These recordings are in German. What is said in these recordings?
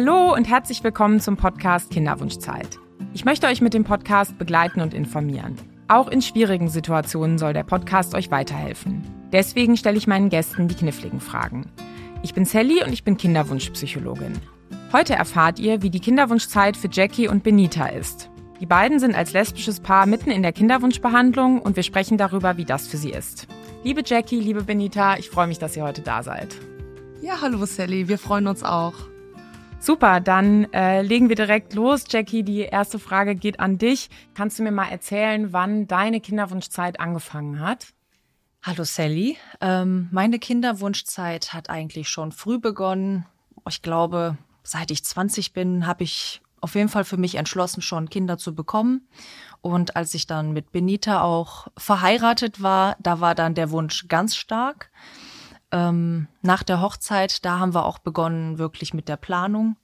Hallo und herzlich willkommen zum Podcast Kinderwunschzeit. Ich möchte euch mit dem Podcast begleiten und informieren. Auch in schwierigen Situationen soll der Podcast euch weiterhelfen. Deswegen stelle ich meinen Gästen die kniffligen Fragen. Ich bin Sally und ich bin Kinderwunschpsychologin. Heute erfahrt ihr, wie die Kinderwunschzeit für Jackie und Benita ist. Die beiden sind als lesbisches Paar mitten in der Kinderwunschbehandlung und wir sprechen darüber, wie das für sie ist. Liebe Jackie, liebe Benita, ich freue mich, dass ihr heute da seid. Ja, hallo Sally, wir freuen uns auch. Super, dann äh, legen wir direkt los. Jackie, die erste Frage geht an dich. Kannst du mir mal erzählen, wann deine Kinderwunschzeit angefangen hat? Hallo Sally. Ähm, meine Kinderwunschzeit hat eigentlich schon früh begonnen. Ich glaube, seit ich 20 bin, habe ich auf jeden Fall für mich entschlossen, schon Kinder zu bekommen. Und als ich dann mit Benita auch verheiratet war, da war dann der Wunsch ganz stark ähm, nach der Hochzeit, da haben wir auch begonnen wirklich mit der Planung.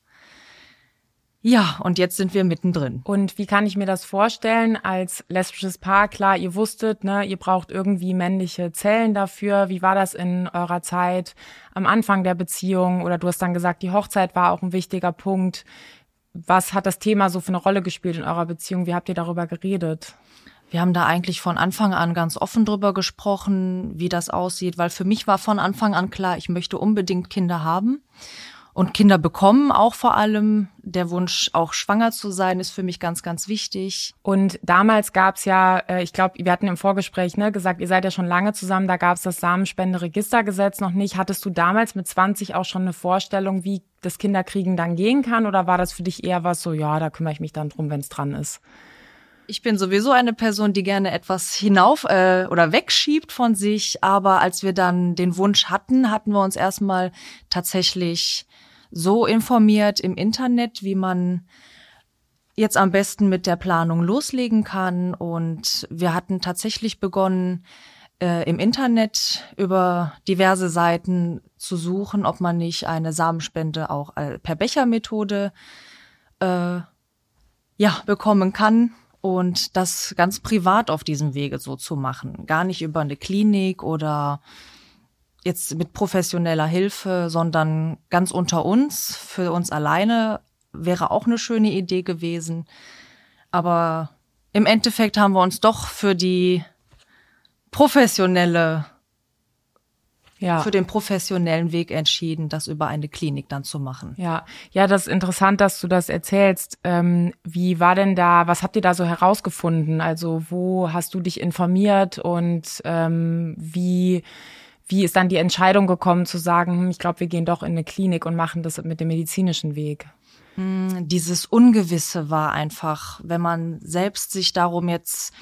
Ja, und jetzt sind wir mittendrin. Und wie kann ich mir das vorstellen als lesbisches Paar? Klar, ihr wusstet, ne, ihr braucht irgendwie männliche Zellen dafür. Wie war das in eurer Zeit am Anfang der Beziehung? Oder du hast dann gesagt, die Hochzeit war auch ein wichtiger Punkt. Was hat das Thema so für eine Rolle gespielt in eurer Beziehung? Wie habt ihr darüber geredet? Wir haben da eigentlich von Anfang an ganz offen drüber gesprochen, wie das aussieht, weil für mich war von Anfang an klar, ich möchte unbedingt Kinder haben. Und Kinder bekommen auch vor allem. Der Wunsch, auch schwanger zu sein, ist für mich ganz, ganz wichtig. Und damals gab's ja, äh, ich glaube, wir hatten im Vorgespräch ne, gesagt, ihr seid ja schon lange zusammen, da gab's das Samenspenderegistergesetz noch nicht. Hattest du damals mit 20 auch schon eine Vorstellung, wie das Kinderkriegen dann gehen kann? Oder war das für dich eher was so, ja, da kümmere ich mich dann drum, wenn's dran ist? Ich bin sowieso eine Person, die gerne etwas hinauf äh, oder wegschiebt von sich. Aber als wir dann den Wunsch hatten, hatten wir uns erstmal tatsächlich so informiert im Internet, wie man jetzt am besten mit der Planung loslegen kann. Und wir hatten tatsächlich begonnen, äh, im Internet über diverse Seiten zu suchen, ob man nicht eine Samenspende auch äh, per Bechermethode äh, ja bekommen kann und das ganz privat auf diesem Wege so zu machen. Gar nicht über eine Klinik oder jetzt mit professioneller Hilfe, sondern ganz unter uns, für uns alleine, wäre auch eine schöne Idee gewesen. Aber im Endeffekt haben wir uns doch für die professionelle ja. für den professionellen Weg entschieden, das über eine Klinik dann zu machen. Ja, ja, das ist interessant, dass du das erzählst. Ähm, wie war denn da, was habt ihr da so herausgefunden? Also wo hast du dich informiert und ähm, wie wie ist dann die Entscheidung gekommen zu sagen, hm, ich glaube, wir gehen doch in eine Klinik und machen das mit dem medizinischen Weg? Hm, dieses Ungewisse war einfach, wenn man selbst sich darum jetzt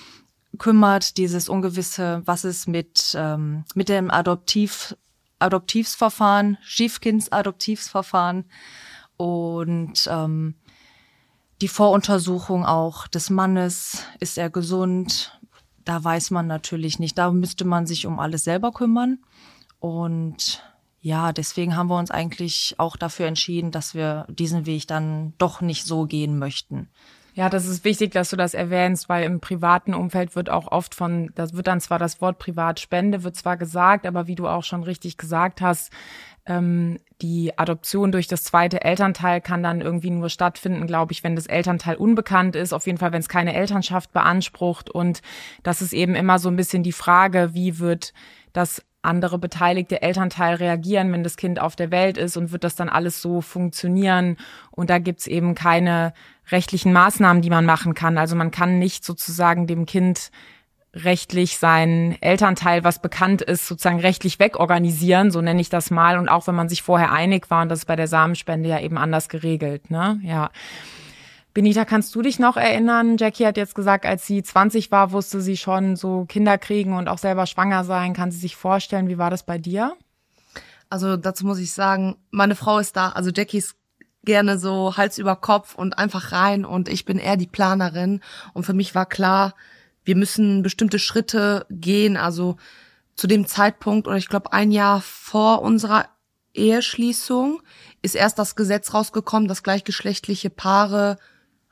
kümmert, dieses Ungewisse, was ist mit, ähm, mit dem Adoptiv, Adoptivsverfahren, Schiefkindsadoptivsverfahren und ähm, die Voruntersuchung auch des Mannes, ist er gesund? Da weiß man natürlich nicht. Da müsste man sich um alles selber kümmern. Und ja, deswegen haben wir uns eigentlich auch dafür entschieden, dass wir diesen Weg dann doch nicht so gehen möchten. Ja, das ist wichtig, dass du das erwähnst, weil im privaten Umfeld wird auch oft von, das wird dann zwar das Wort Privatspende, wird zwar gesagt, aber wie du auch schon richtig gesagt hast, ähm, die Adoption durch das zweite Elternteil kann dann irgendwie nur stattfinden, glaube ich, wenn das Elternteil unbekannt ist, auf jeden Fall, wenn es keine Elternschaft beansprucht. Und das ist eben immer so ein bisschen die Frage, wie wird das andere beteiligte Elternteil reagieren, wenn das Kind auf der Welt ist und wird das dann alles so funktionieren. Und da gibt's eben keine rechtlichen Maßnahmen, die man machen kann. Also man kann nicht sozusagen dem Kind rechtlich sein Elternteil, was bekannt ist, sozusagen rechtlich wegorganisieren, so nenne ich das mal. Und auch wenn man sich vorher einig war, und das ist bei der Samenspende ja eben anders geregelt, ne? Ja. Benita, kannst du dich noch erinnern? Jackie hat jetzt gesagt, als sie 20 war, wusste sie schon so Kinder kriegen und auch selber schwanger sein. Kann sie sich vorstellen, wie war das bei dir? Also dazu muss ich sagen, meine Frau ist da, also Jackie ist gerne so Hals über Kopf und einfach rein und ich bin eher die Planerin und für mich war klar, wir müssen bestimmte Schritte gehen, also zu dem Zeitpunkt oder ich glaube ein Jahr vor unserer Eheschließung ist erst das Gesetz rausgekommen, dass gleichgeschlechtliche Paare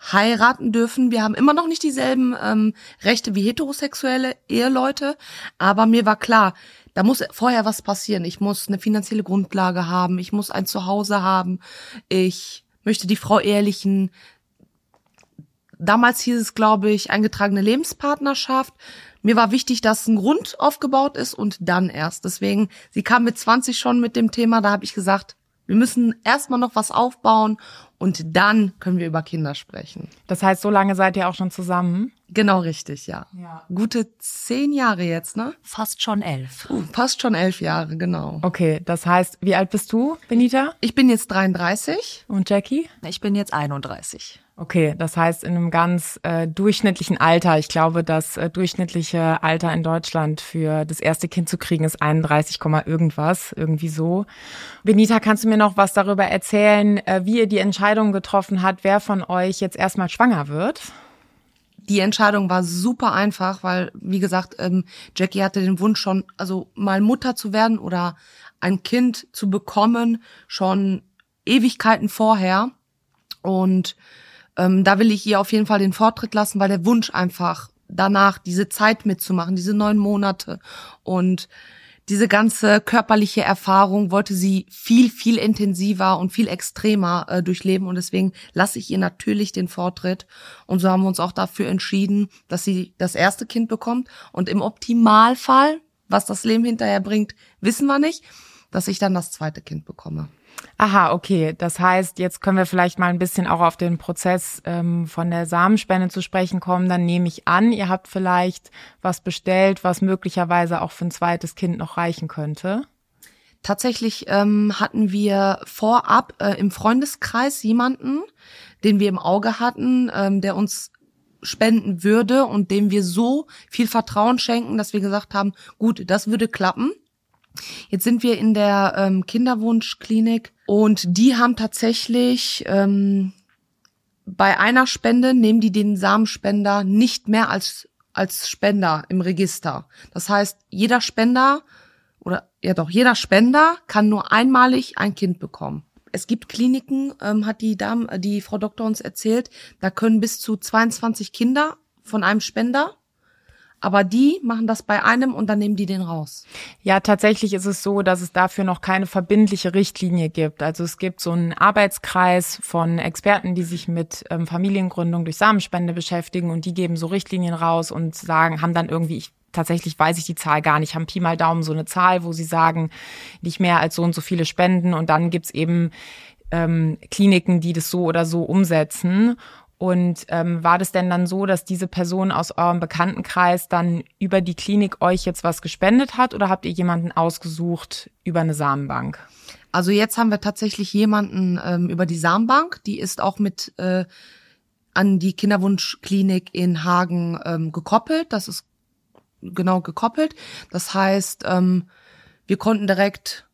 heiraten dürfen. Wir haben immer noch nicht dieselben ähm, Rechte wie heterosexuelle Eheleute, aber mir war klar, da muss vorher was passieren. Ich muss eine finanzielle Grundlage haben, ich muss ein Zuhause haben, ich möchte die Frau ehrlichen, damals hieß es, glaube ich, eingetragene Lebenspartnerschaft. Mir war wichtig, dass ein Grund aufgebaut ist und dann erst. Deswegen, sie kam mit 20 schon mit dem Thema, da habe ich gesagt, wir müssen erstmal noch was aufbauen und dann können wir über Kinder sprechen. Das heißt, so lange seid ihr auch schon zusammen? Genau richtig, ja. Ja. Gute zehn Jahre jetzt, ne? Fast schon elf. Uh, fast schon elf Jahre, genau. Okay, das heißt, wie alt bist du, Benita? Ich bin jetzt 33. Und Jackie? Ich bin jetzt 31. Okay, das heißt in einem ganz äh, durchschnittlichen Alter. Ich glaube, das äh, durchschnittliche Alter in Deutschland für das erste Kind zu kriegen ist 31, irgendwas, irgendwie so. Benita, kannst du mir noch was darüber erzählen, äh, wie ihr die Entscheidung getroffen habt, wer von euch jetzt erstmal schwanger wird? Die Entscheidung war super einfach, weil, wie gesagt, ähm, Jackie hatte den Wunsch schon, also mal Mutter zu werden oder ein Kind zu bekommen, schon Ewigkeiten vorher. Und ähm, da will ich ihr auf jeden Fall den Vortritt lassen, weil der Wunsch einfach danach diese Zeit mitzumachen, diese neun Monate und diese ganze körperliche Erfahrung wollte sie viel, viel intensiver und viel extremer äh, durchleben. Und deswegen lasse ich ihr natürlich den Vortritt. Und so haben wir uns auch dafür entschieden, dass sie das erste Kind bekommt. Und im Optimalfall, was das Leben hinterher bringt, wissen wir nicht, dass ich dann das zweite Kind bekomme. Aha, okay. Das heißt, jetzt können wir vielleicht mal ein bisschen auch auf den Prozess ähm, von der Samenspende zu sprechen kommen. Dann nehme ich an, ihr habt vielleicht was bestellt, was möglicherweise auch für ein zweites Kind noch reichen könnte. Tatsächlich ähm, hatten wir vorab äh, im Freundeskreis jemanden, den wir im Auge hatten, ähm, der uns spenden würde und dem wir so viel Vertrauen schenken, dass wir gesagt haben, gut, das würde klappen. Jetzt sind wir in der ähm, Kinderwunschklinik und die haben tatsächlich ähm, bei einer Spende nehmen die den Samenspender nicht mehr als als Spender im Register. Das heißt, jeder Spender oder ja doch jeder Spender kann nur einmalig ein Kind bekommen. Es gibt Kliniken, ähm, hat die Dame, die Frau Doktor uns erzählt, da können bis zu 22 Kinder von einem Spender aber die machen das bei einem und dann nehmen die den raus. Ja, tatsächlich ist es so, dass es dafür noch keine verbindliche Richtlinie gibt. Also es gibt so einen Arbeitskreis von Experten, die sich mit ähm, Familiengründung durch Samenspende beschäftigen und die geben so Richtlinien raus und sagen, haben dann irgendwie, ich tatsächlich weiß ich die Zahl gar nicht, haben Pi mal Daumen so eine Zahl, wo sie sagen, nicht mehr als so und so viele Spenden und dann gibt's eben ähm, Kliniken, die das so oder so umsetzen. Und ähm, war das denn dann so, dass diese Person aus eurem Bekanntenkreis dann über die Klinik euch jetzt was gespendet hat oder habt ihr jemanden ausgesucht über eine Samenbank? Also jetzt haben wir tatsächlich jemanden ähm, über die Samenbank, die ist auch mit äh, an die Kinderwunschklinik in Hagen ähm, gekoppelt. Das ist genau gekoppelt. Das heißt, ähm, wir konnten direkt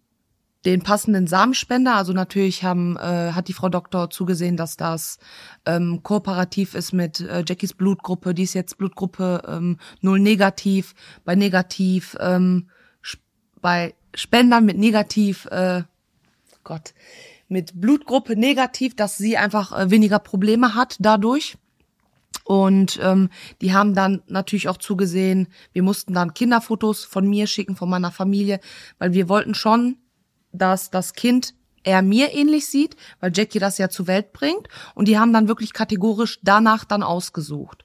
den passenden Samenspender. Also natürlich haben, äh, hat die Frau Doktor zugesehen, dass das ähm, kooperativ ist mit äh, Jackies Blutgruppe. Die ist jetzt Blutgruppe ähm, null negativ. Bei negativ, ähm, bei Spendern mit negativ, äh, Gott, mit Blutgruppe negativ, dass sie einfach äh, weniger Probleme hat dadurch. Und ähm, die haben dann natürlich auch zugesehen, wir mussten dann Kinderfotos von mir schicken, von meiner Familie, weil wir wollten schon dass das Kind er mir ähnlich sieht, weil Jackie das ja zur Welt bringt. Und die haben dann wirklich kategorisch danach dann ausgesucht.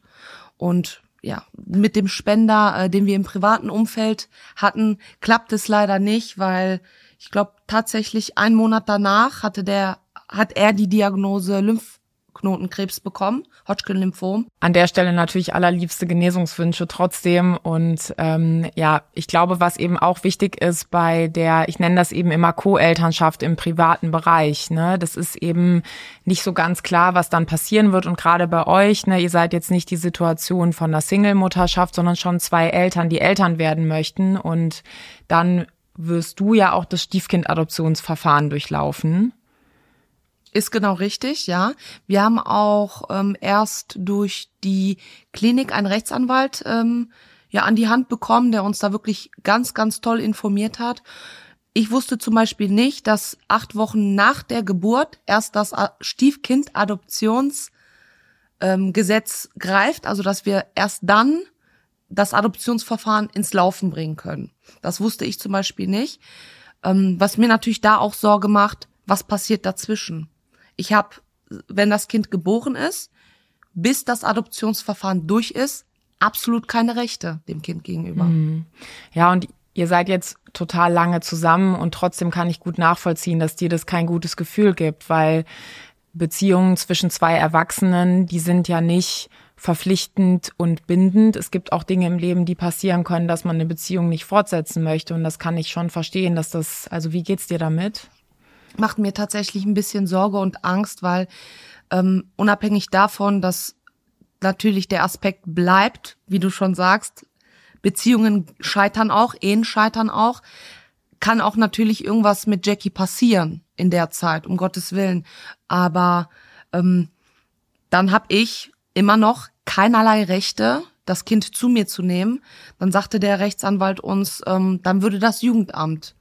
Und ja, mit dem Spender, äh, den wir im privaten Umfeld hatten, klappt es leider nicht, weil ich glaube tatsächlich einen Monat danach hatte der, hat er die Diagnose Lymph Knotenkrebs bekommen, Hodgkin-Lymphom. An der Stelle natürlich allerliebste Genesungswünsche trotzdem. Und ähm, ja, ich glaube, was eben auch wichtig ist bei der, ich nenne das eben immer Co-Elternschaft im privaten Bereich. Ne, das ist eben nicht so ganz klar, was dann passieren wird. Und gerade bei euch, ne, ihr seid jetzt nicht die Situation von einer Single-Mutterschaft, sondern schon zwei Eltern, die Eltern werden möchten. Und dann wirst du ja auch das Stiefkind-Adoptionsverfahren durchlaufen. Ist genau richtig, ja. Wir haben auch ähm, erst durch die Klinik einen Rechtsanwalt ähm, ja an die Hand bekommen, der uns da wirklich ganz, ganz toll informiert hat. Ich wusste zum Beispiel nicht, dass acht Wochen nach der Geburt erst das Stiefkind-Adoptionsgesetz ähm, greift, also dass wir erst dann das Adoptionsverfahren ins Laufen bringen können. Das wusste ich zum Beispiel nicht. Ähm, was mir natürlich da auch Sorge macht, was passiert dazwischen? Ich habe wenn das Kind geboren ist, bis das Adoptionsverfahren durch ist, absolut keine Rechte dem Kind gegenüber. Mhm. Ja, und ihr seid jetzt total lange zusammen und trotzdem kann ich gut nachvollziehen, dass dir das kein gutes Gefühl gibt, weil Beziehungen zwischen zwei Erwachsenen, die sind ja nicht verpflichtend und bindend. Es gibt auch Dinge im Leben, die passieren können, dass man eine Beziehung nicht fortsetzen möchte. Und das kann ich schon verstehen, dass das, also wie geht's dir damit? Macht mir tatsächlich ein bisschen Sorge und Angst, weil ähm, unabhängig davon, dass natürlich der Aspekt bleibt, wie du schon sagst, Beziehungen scheitern auch, Ehen scheitern auch, kann auch natürlich irgendwas mit Jackie passieren in der Zeit, um Gottes Willen. Aber ähm, dann habe ich immer noch keinerlei Rechte, das Kind zu mir zu nehmen. Dann sagte der Rechtsanwalt uns, ähm, dann würde das Jugendamt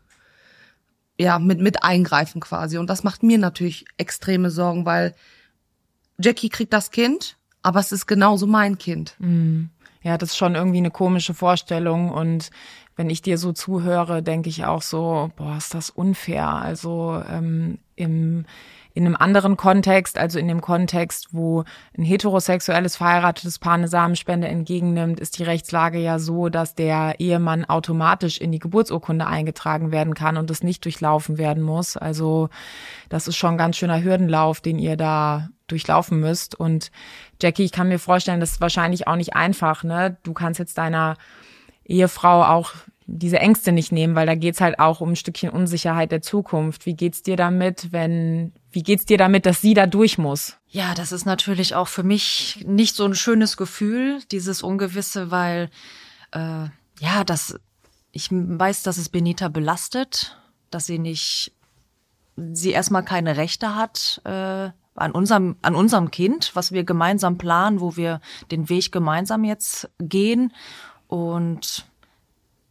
ja mit mit eingreifen quasi. Und das macht mir natürlich extreme Sorgen, weil Jackie kriegt das Kind, aber es ist genauso mein Kind. Mhm. Ja, das ist schon irgendwie eine komische Vorstellung und wenn ich dir so zuhöre, denke ich auch so, boah, ist das unfair. Also ähm, im in einem anderen Kontext, also in dem Kontext, wo ein heterosexuelles verheiratetes Paar eine Samenspende entgegennimmt, ist die Rechtslage ja so, dass der Ehemann automatisch in die Geburtsurkunde eingetragen werden kann und es nicht durchlaufen werden muss. Also das ist schon ein ganz schöner Hürdenlauf, den ihr da durchlaufen müsst. Und Jackie, ich kann mir vorstellen, das ist wahrscheinlich auch nicht einfach. Ne? Du kannst jetzt deiner Ehefrau auch diese Ängste nicht nehmen, weil da geht's halt auch um ein Stückchen Unsicherheit der Zukunft. Wie geht's dir damit, wenn, wie geht's dir damit, dass sie da durch muss? Ja, das ist natürlich auch für mich nicht so ein schönes Gefühl, dieses Ungewisse, weil äh, ja, das ich weiß, dass es Benita belastet, dass sie nicht, sie erstmal keine Rechte hat äh, an unserem an unserem Kind, was wir gemeinsam planen, wo wir den Weg gemeinsam jetzt gehen und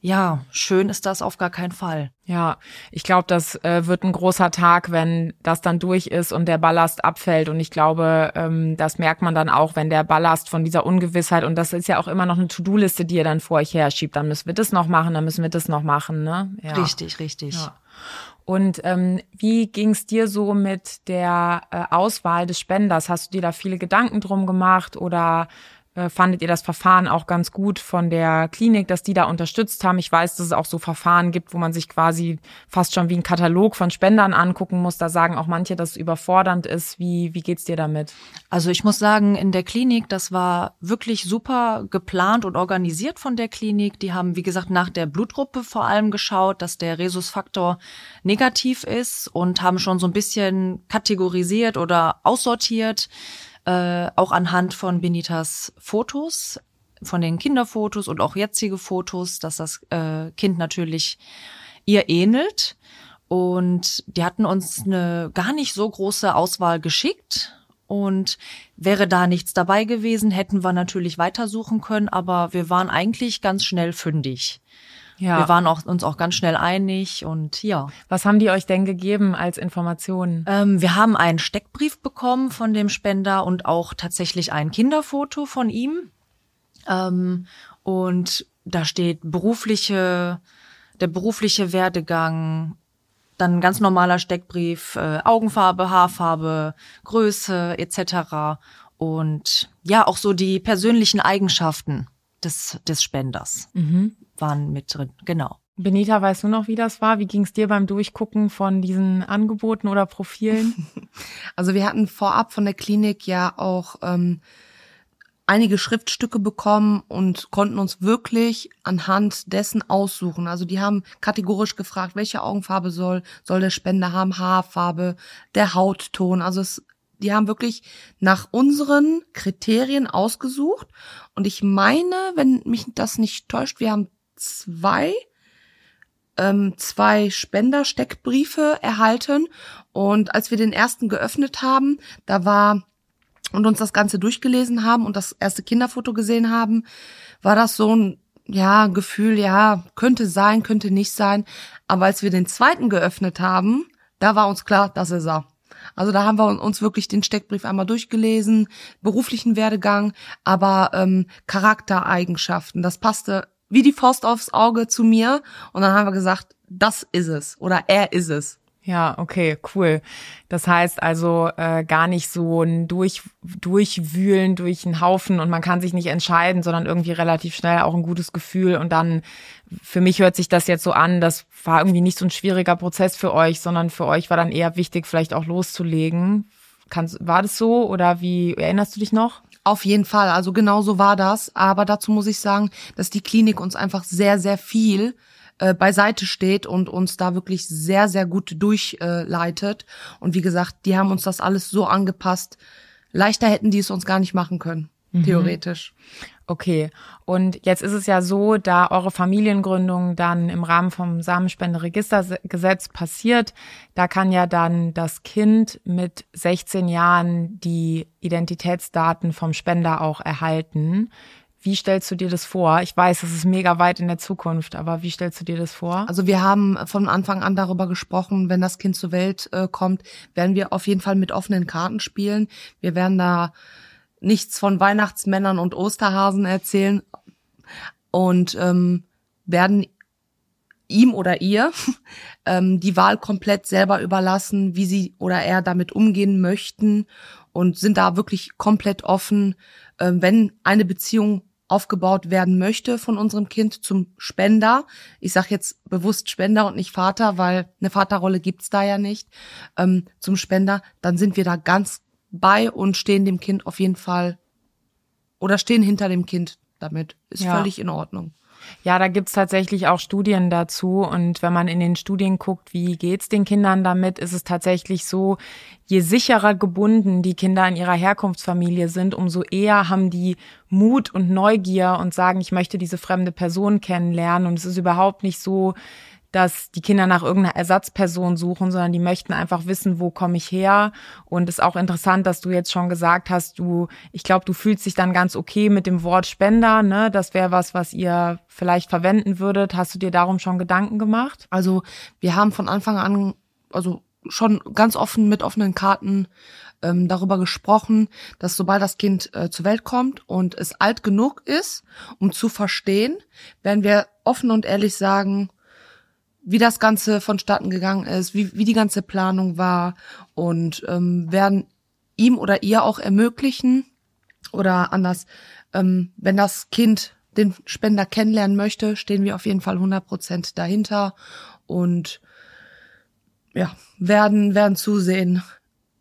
ja, schön ist das auf gar keinen Fall. Ja, ich glaube, das äh, wird ein großer Tag, wenn das dann durch ist und der Ballast abfällt. Und ich glaube, ähm, das merkt man dann auch, wenn der Ballast von dieser Ungewissheit, und das ist ja auch immer noch eine To-Do-Liste, die ihr dann vor euch her schiebt. Dann müssen wir das noch machen, dann müssen wir das noch machen. Ne? Ja. Richtig, richtig. Ja. Und ähm, wie ging es dir so mit der äh, Auswahl des Spenders? Hast du dir da viele Gedanken drum gemacht oder äh, fandet ihr das Verfahren auch ganz gut von der Klinik, dass die da unterstützt haben? Ich weiß, dass es auch so Verfahren gibt, wo man sich quasi fast schon wie ein Katalog von Spendern angucken muss. Da sagen auch manche, dass es überfordernd ist. Wie, wie geht's dir damit? Also ich muss sagen, in der Klinik, das war wirklich super geplant und organisiert von der Klinik. Die haben, wie gesagt, nach der Blutgruppe vor allem geschaut, dass der Rhesusfaktor negativ ist und haben schon so ein bisschen kategorisiert oder aussortiert äh, auch anhand von Benitas Fotos, von den Kinderfotos und auch jetzige Fotos, dass das äh, Kind natürlich ihr ähnelt. Und die hatten uns eine gar nicht so große Auswahl geschickt. Und wäre da nichts dabei gewesen, hätten wir natürlich weitersuchen können, aber wir waren eigentlich ganz schnell fündig. Ja. Wir waren auch, uns auch ganz schnell einig und ja. Was haben die euch denn gegeben als Informationen? Ähm, wir haben einen Steckbrief bekommen von dem Spender und auch tatsächlich ein Kinderfoto von ihm. Ähm, und da steht berufliche, der berufliche Werdegang, dann ein ganz normaler Steckbrief, äh, Augenfarbe, Haarfarbe, Größe etc. Und ja, auch so die persönlichen Eigenschaften des, des Spenders mhm. waren mit drin, genau. Benita, weißt du noch, wie das war? Wie ging es dir beim Durchgucken von diesen Angeboten oder Profilen? Also wir hatten vorab von der Klinik ja auch ähm, einige Schriftstücke bekommen und konnten uns wirklich anhand dessen aussuchen. Also die haben kategorisch gefragt, welche Augenfarbe soll, soll der Spender haben, Haarfarbe, der Hautton. Also es die haben wirklich nach unseren Kriterien ausgesucht. Und ich meine, wenn mich das nicht täuscht, wir haben zwei, ähm, zwei Spendersteckbriefe erhalten. Und als wir den ersten geöffnet haben, da war und uns das Ganze durchgelesen haben und das erste Kinderfoto gesehen haben, war das so ein ja, Gefühl, ja, könnte sein, könnte nicht sein. Aber als wir den zweiten geöffnet haben, da war uns klar, das ist er. Also da haben wir uns wirklich den Steckbrief einmal durchgelesen, beruflichen Werdegang, aber ähm, Charaktereigenschaften. Das passte wie die Faust aufs Auge zu mir. Und dann haben wir gesagt, das ist es oder er ist es. Ja, okay, cool. Das heißt also äh, gar nicht so ein Durch, Durchwühlen durch einen Haufen und man kann sich nicht entscheiden, sondern irgendwie relativ schnell auch ein gutes Gefühl. Und dann, für mich hört sich das jetzt so an, das war irgendwie nicht so ein schwieriger Prozess für euch, sondern für euch war dann eher wichtig, vielleicht auch loszulegen. Kannst, war das so oder wie erinnerst du dich noch? Auf jeden Fall, also genau so war das. Aber dazu muss ich sagen, dass die Klinik uns einfach sehr, sehr viel äh, beiseite steht und uns da wirklich sehr, sehr gut durchleitet. und wie gesagt, die haben uns das alles so angepasst. Leichter hätten die es uns gar nicht machen können, mhm. theoretisch. Okay. Und jetzt ist es ja so, da eure Familiengründung dann im Rahmen vom Samenspenderegistergesetz passiert, da kann ja dann das Kind mit 16 Jahren die Identitätsdaten vom Spender auch erhalten. Wie stellst du dir das vor? Ich weiß, es ist mega weit in der Zukunft, aber wie stellst du dir das vor? Also wir haben von Anfang an darüber gesprochen, wenn das Kind zur Welt äh, kommt, werden wir auf jeden Fall mit offenen Karten spielen. Wir werden da nichts von Weihnachtsmännern und Osterhasen erzählen und ähm, werden ihm oder ihr ähm, die Wahl komplett selber überlassen, wie sie oder er damit umgehen möchten und sind da wirklich komplett offen. Ähm, wenn eine Beziehung aufgebaut werden möchte von unserem Kind zum Spender. Ich sage jetzt bewusst Spender und nicht Vater, weil eine Vaterrolle gibt's da ja nicht. Ähm, zum Spender, dann sind wir da ganz bei und stehen dem Kind auf jeden Fall oder stehen hinter dem Kind damit. Ist ja. völlig in Ordnung. Ja, da gibt's tatsächlich auch Studien dazu. Und wenn man in den Studien guckt, wie geht's den Kindern damit, ist es tatsächlich so, je sicherer gebunden die Kinder in ihrer Herkunftsfamilie sind, umso eher haben die Mut und Neugier und sagen, ich möchte diese fremde Person kennenlernen. Und es ist überhaupt nicht so, dass die Kinder nach irgendeiner Ersatzperson suchen, sondern die möchten einfach wissen, wo komme ich her. Und es ist auch interessant, dass du jetzt schon gesagt hast, du, ich glaube, du fühlst dich dann ganz okay mit dem Wort Spender, ne? Das wäre was, was ihr vielleicht verwenden würdet. Hast du dir darum schon Gedanken gemacht? Also wir haben von Anfang an, also schon ganz offen mit offenen Karten ähm, darüber gesprochen, dass sobald das Kind äh, zur Welt kommt und es alt genug ist, um zu verstehen, werden wir offen und ehrlich sagen, wie das Ganze vonstatten gegangen ist, wie, wie die ganze Planung war und ähm, werden ihm oder ihr auch ermöglichen oder anders, ähm, wenn das Kind den Spender kennenlernen möchte, stehen wir auf jeden Fall 100 Prozent dahinter und ja, werden, werden zusehen,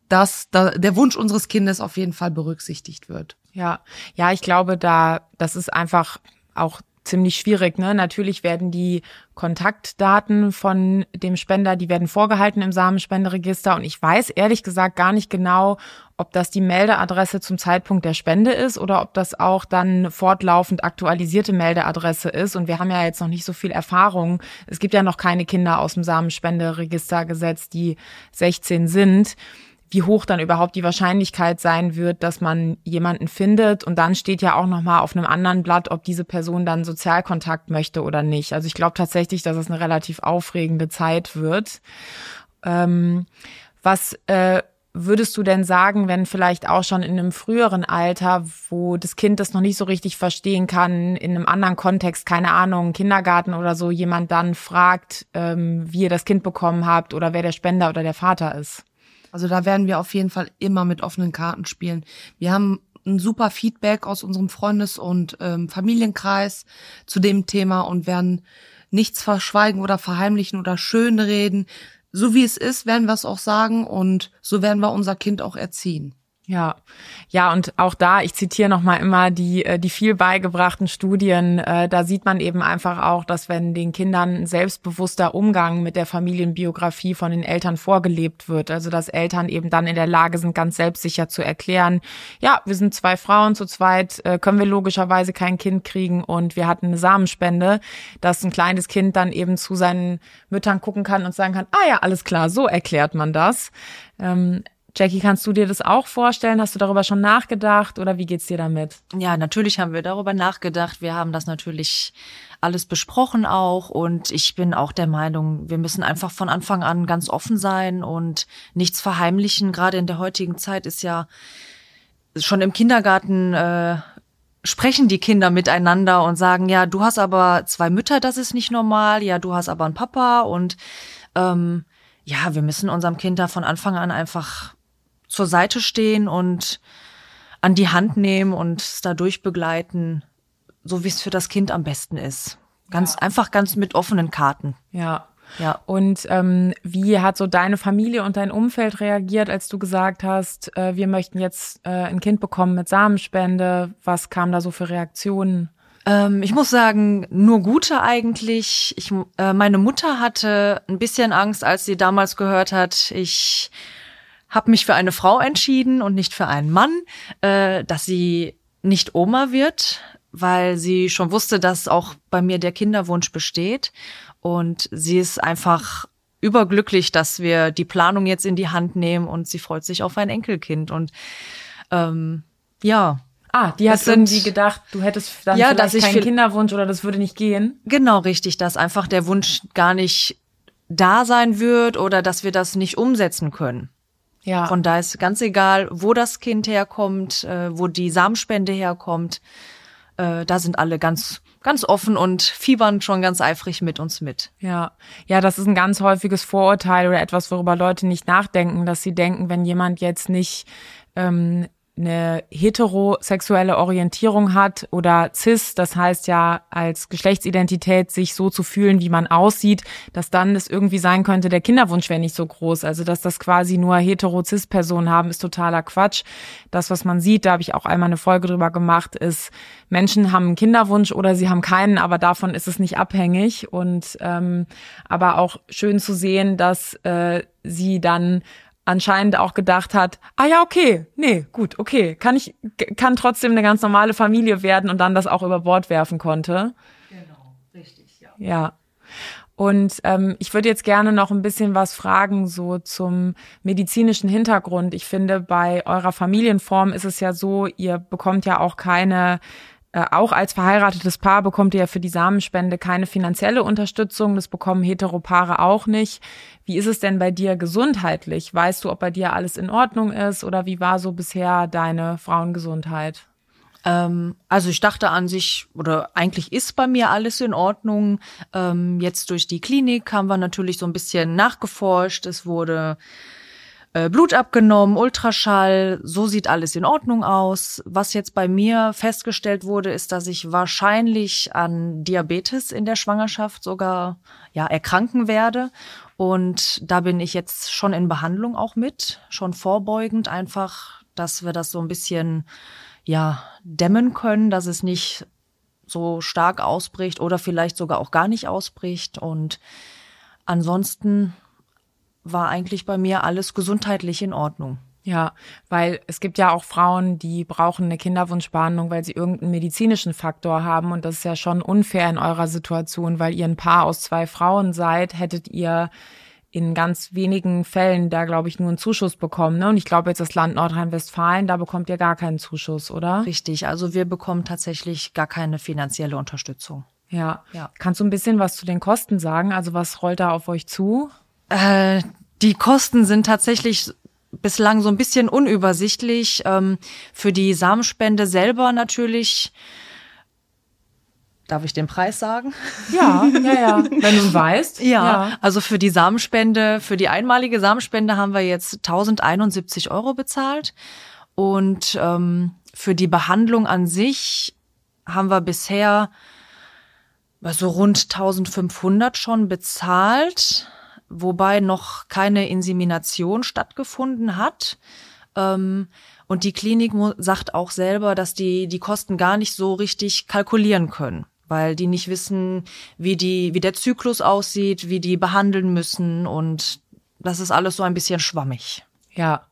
dass da der Wunsch unseres Kindes auf jeden Fall berücksichtigt wird. Ja, ja, ich glaube, da, das ist einfach auch ziemlich schwierig. Ne? Natürlich werden die Kontaktdaten von dem Spender, die werden vorgehalten im Samenspenderegister. Und ich weiß ehrlich gesagt gar nicht genau, ob das die Meldeadresse zum Zeitpunkt der Spende ist oder ob das auch dann fortlaufend aktualisierte Meldeadresse ist. Und wir haben ja jetzt noch nicht so viel Erfahrung. Es gibt ja noch keine Kinder aus dem Samenspenderegistergesetz, die 16 sind wie hoch dann überhaupt die Wahrscheinlichkeit sein wird, dass man jemanden findet. Und dann steht ja auch nochmal auf einem anderen Blatt, ob diese Person dann Sozialkontakt möchte oder nicht. Also ich glaube tatsächlich, dass es eine relativ aufregende Zeit wird. Ähm, was äh, würdest du denn sagen, wenn vielleicht auch schon in einem früheren Alter, wo das Kind das noch nicht so richtig verstehen kann, in einem anderen Kontext, keine Ahnung, Kindergarten oder so, jemand dann fragt, ähm, wie ihr das Kind bekommen habt oder wer der Spender oder der Vater ist? Also da werden wir auf jeden Fall immer mit offenen Karten spielen. Wir haben ein super Feedback aus unserem Freundes- und ähm, Familienkreis zu dem Thema und werden nichts verschweigen oder verheimlichen oder schönreden. So wie es ist, werden wir es auch sagen und so werden wir unser Kind auch erziehen. Ja, ja, und auch da, ich zitiere nochmal immer die, äh, die viel beigebrachten Studien, äh, da sieht man eben einfach auch, dass wenn den Kindern ein selbstbewusster Umgang mit der Familienbiografie von den Eltern vorgelebt wird, also dass Eltern eben dann in der Lage sind, ganz selbstsicher zu erklären, ja, wir sind zwei Frauen zu zweit, äh, können wir logischerweise kein Kind kriegen und wir hatten eine Samenspende, dass ein kleines Kind dann eben zu seinen Müttern gucken kann und sagen kann, ah ja, alles klar, so erklärt man das. Jackie, kannst du dir das auch vorstellen? Hast du darüber schon nachgedacht oder wie geht's dir damit? Ja, natürlich haben wir darüber nachgedacht. Wir haben das natürlich alles besprochen auch und ich bin auch der Meinung, wir müssen einfach von Anfang an ganz offen sein und nichts verheimlichen. Gerade in der heutigen Zeit ist ja schon im Kindergarten äh, sprechen die Kinder miteinander und sagen, ja, du hast aber zwei Mütter, das ist nicht normal, ja, du hast aber einen Papa und ähm, ja, wir müssen unserem Kind da von Anfang an einfach zur Seite stehen und an die Hand nehmen und es da durchbegleiten, so wie es für das Kind am besten ist. Ganz ja. einfach ganz mit offenen Karten. Ja. Ja. Und ähm, wie hat so deine Familie und dein Umfeld reagiert, als du gesagt hast, äh, wir möchten jetzt äh, ein Kind bekommen mit Samenspende? Was kam da so für Reaktionen? Ähm, ich muss sagen, nur gute eigentlich. Ich, äh, meine Mutter hatte ein bisschen Angst, als sie damals gehört hat, ich habe mich für eine Frau entschieden und nicht für einen Mann, äh, dass sie nicht Oma wird, weil sie schon wusste, dass auch bei mir der Kinderwunsch besteht. Und sie ist einfach überglücklich, dass wir die Planung jetzt in die Hand nehmen und sie freut sich auf ein Enkelkind. Und ähm, ja. Ah, die hat irgendwie gedacht, du hättest dann ja, vielleicht keinen Kinderwunsch oder das würde nicht gehen. Genau, richtig, dass einfach der Wunsch gar nicht da sein wird oder dass wir das nicht umsetzen können. Ja. Von da ist ganz egal, wo das Kind herkommt, äh, wo die Samenspende herkommt. Äh, da sind alle ganz ganz offen und fiebern schon ganz eifrig mit uns mit. Ja, ja, das ist ein ganz häufiges Vorurteil oder etwas, worüber Leute nicht nachdenken, dass sie denken, wenn jemand jetzt nicht ähm, eine heterosexuelle Orientierung hat oder cis, das heißt ja als Geschlechtsidentität sich so zu fühlen, wie man aussieht, dass dann es irgendwie sein könnte, der Kinderwunsch wäre nicht so groß. Also dass das quasi nur hetero-cis-Personen haben, ist totaler Quatsch. Das, was man sieht, da habe ich auch einmal eine Folge drüber gemacht, ist, Menschen haben einen Kinderwunsch oder sie haben keinen, aber davon ist es nicht abhängig. Und ähm, aber auch schön zu sehen, dass äh, sie dann anscheinend auch gedacht hat, ah ja, okay, nee, gut, okay, kann ich, kann trotzdem eine ganz normale Familie werden und dann das auch über Bord werfen konnte. Genau, richtig, ja. Ja. Und ähm, ich würde jetzt gerne noch ein bisschen was fragen, so zum medizinischen Hintergrund. Ich finde, bei eurer Familienform ist es ja so, ihr bekommt ja auch keine auch als verheiratetes Paar bekommt ihr ja für die Samenspende keine finanzielle Unterstützung. Das bekommen Heteropaare auch nicht. Wie ist es denn bei dir gesundheitlich? Weißt du, ob bei dir alles in Ordnung ist oder wie war so bisher deine Frauengesundheit? Ähm, also ich dachte an sich, oder eigentlich ist bei mir alles in Ordnung. Ähm, jetzt durch die Klinik haben wir natürlich so ein bisschen nachgeforscht. Es wurde äh, Blut abgenommen, Ultraschall, so sieht alles in Ordnung aus. Was jetzt bei mir festgestellt wurde, ist, dass ich wahrscheinlich an Diabetes in der Schwangerschaft sogar ja erkranken werde und da bin ich jetzt schon in Behandlung auch mit, schon vorbeugend einfach, dass wir das so ein bisschen ja dämmen können, dass es nicht so stark ausbricht oder vielleicht sogar auch gar nicht ausbricht und ansonsten war eigentlich bei mir alles gesundheitlich in Ordnung. Ja, weil es gibt ja auch Frauen, die brauchen eine Kinderwunschbehandlung, weil sie irgendeinen medizinischen Faktor haben. Und das ist ja schon unfair in eurer Situation, weil ihr ein Paar aus zwei Frauen seid, hättet ihr in ganz wenigen Fällen da, glaube ich, nur einen Zuschuss bekommen. Ne? Und ich glaube jetzt das Land Nordrhein-Westfalen, da bekommt ihr gar keinen Zuschuss, oder? Richtig, also wir bekommen tatsächlich gar keine finanzielle Unterstützung. Ja. ja. Kannst du ein bisschen was zu den Kosten sagen? Also was rollt da auf euch zu? Äh, die Kosten sind tatsächlich bislang so ein bisschen unübersichtlich. Ähm, für die Samenspende selber natürlich. Darf ich den Preis sagen? Ja, ja, ja. Wenn du weißt. Ja, ja, also für die Samenspende, für die einmalige Samenspende haben wir jetzt 1071 Euro bezahlt. Und ähm, für die Behandlung an sich haben wir bisher so rund 1500 schon bezahlt wobei noch keine Insemination stattgefunden hat. Ähm, und die Klinik sagt auch selber, dass die die Kosten gar nicht so richtig kalkulieren können, weil die nicht wissen, wie die wie der Zyklus aussieht, wie die behandeln müssen und das ist alles so ein bisschen schwammig. Ja.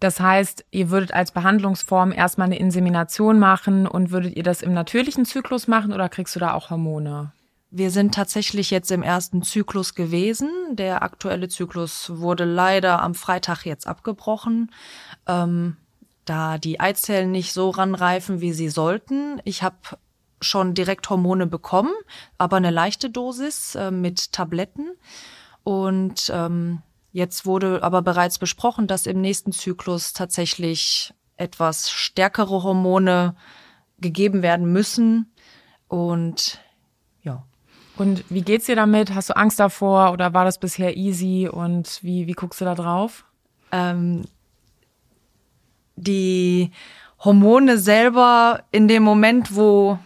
Das heißt, ihr würdet als Behandlungsform erstmal eine Insemination machen und würdet ihr das im natürlichen Zyklus machen oder kriegst du da auch Hormone? Wir sind tatsächlich jetzt im ersten Zyklus gewesen. Der aktuelle Zyklus wurde leider am Freitag jetzt abgebrochen, ähm, da die Eizellen nicht so ranreifen, wie sie sollten. Ich habe schon direkt Hormone bekommen, aber eine leichte Dosis äh, mit Tabletten. Und ähm, jetzt wurde aber bereits besprochen, dass im nächsten Zyklus tatsächlich etwas stärkere Hormone gegeben werden müssen. Und Und wie geht's dir damit? Hast du Angst davor oder war das bisher easy und wie, wie guckst du da drauf? Ähm, die Hormone selber in dem Moment, wo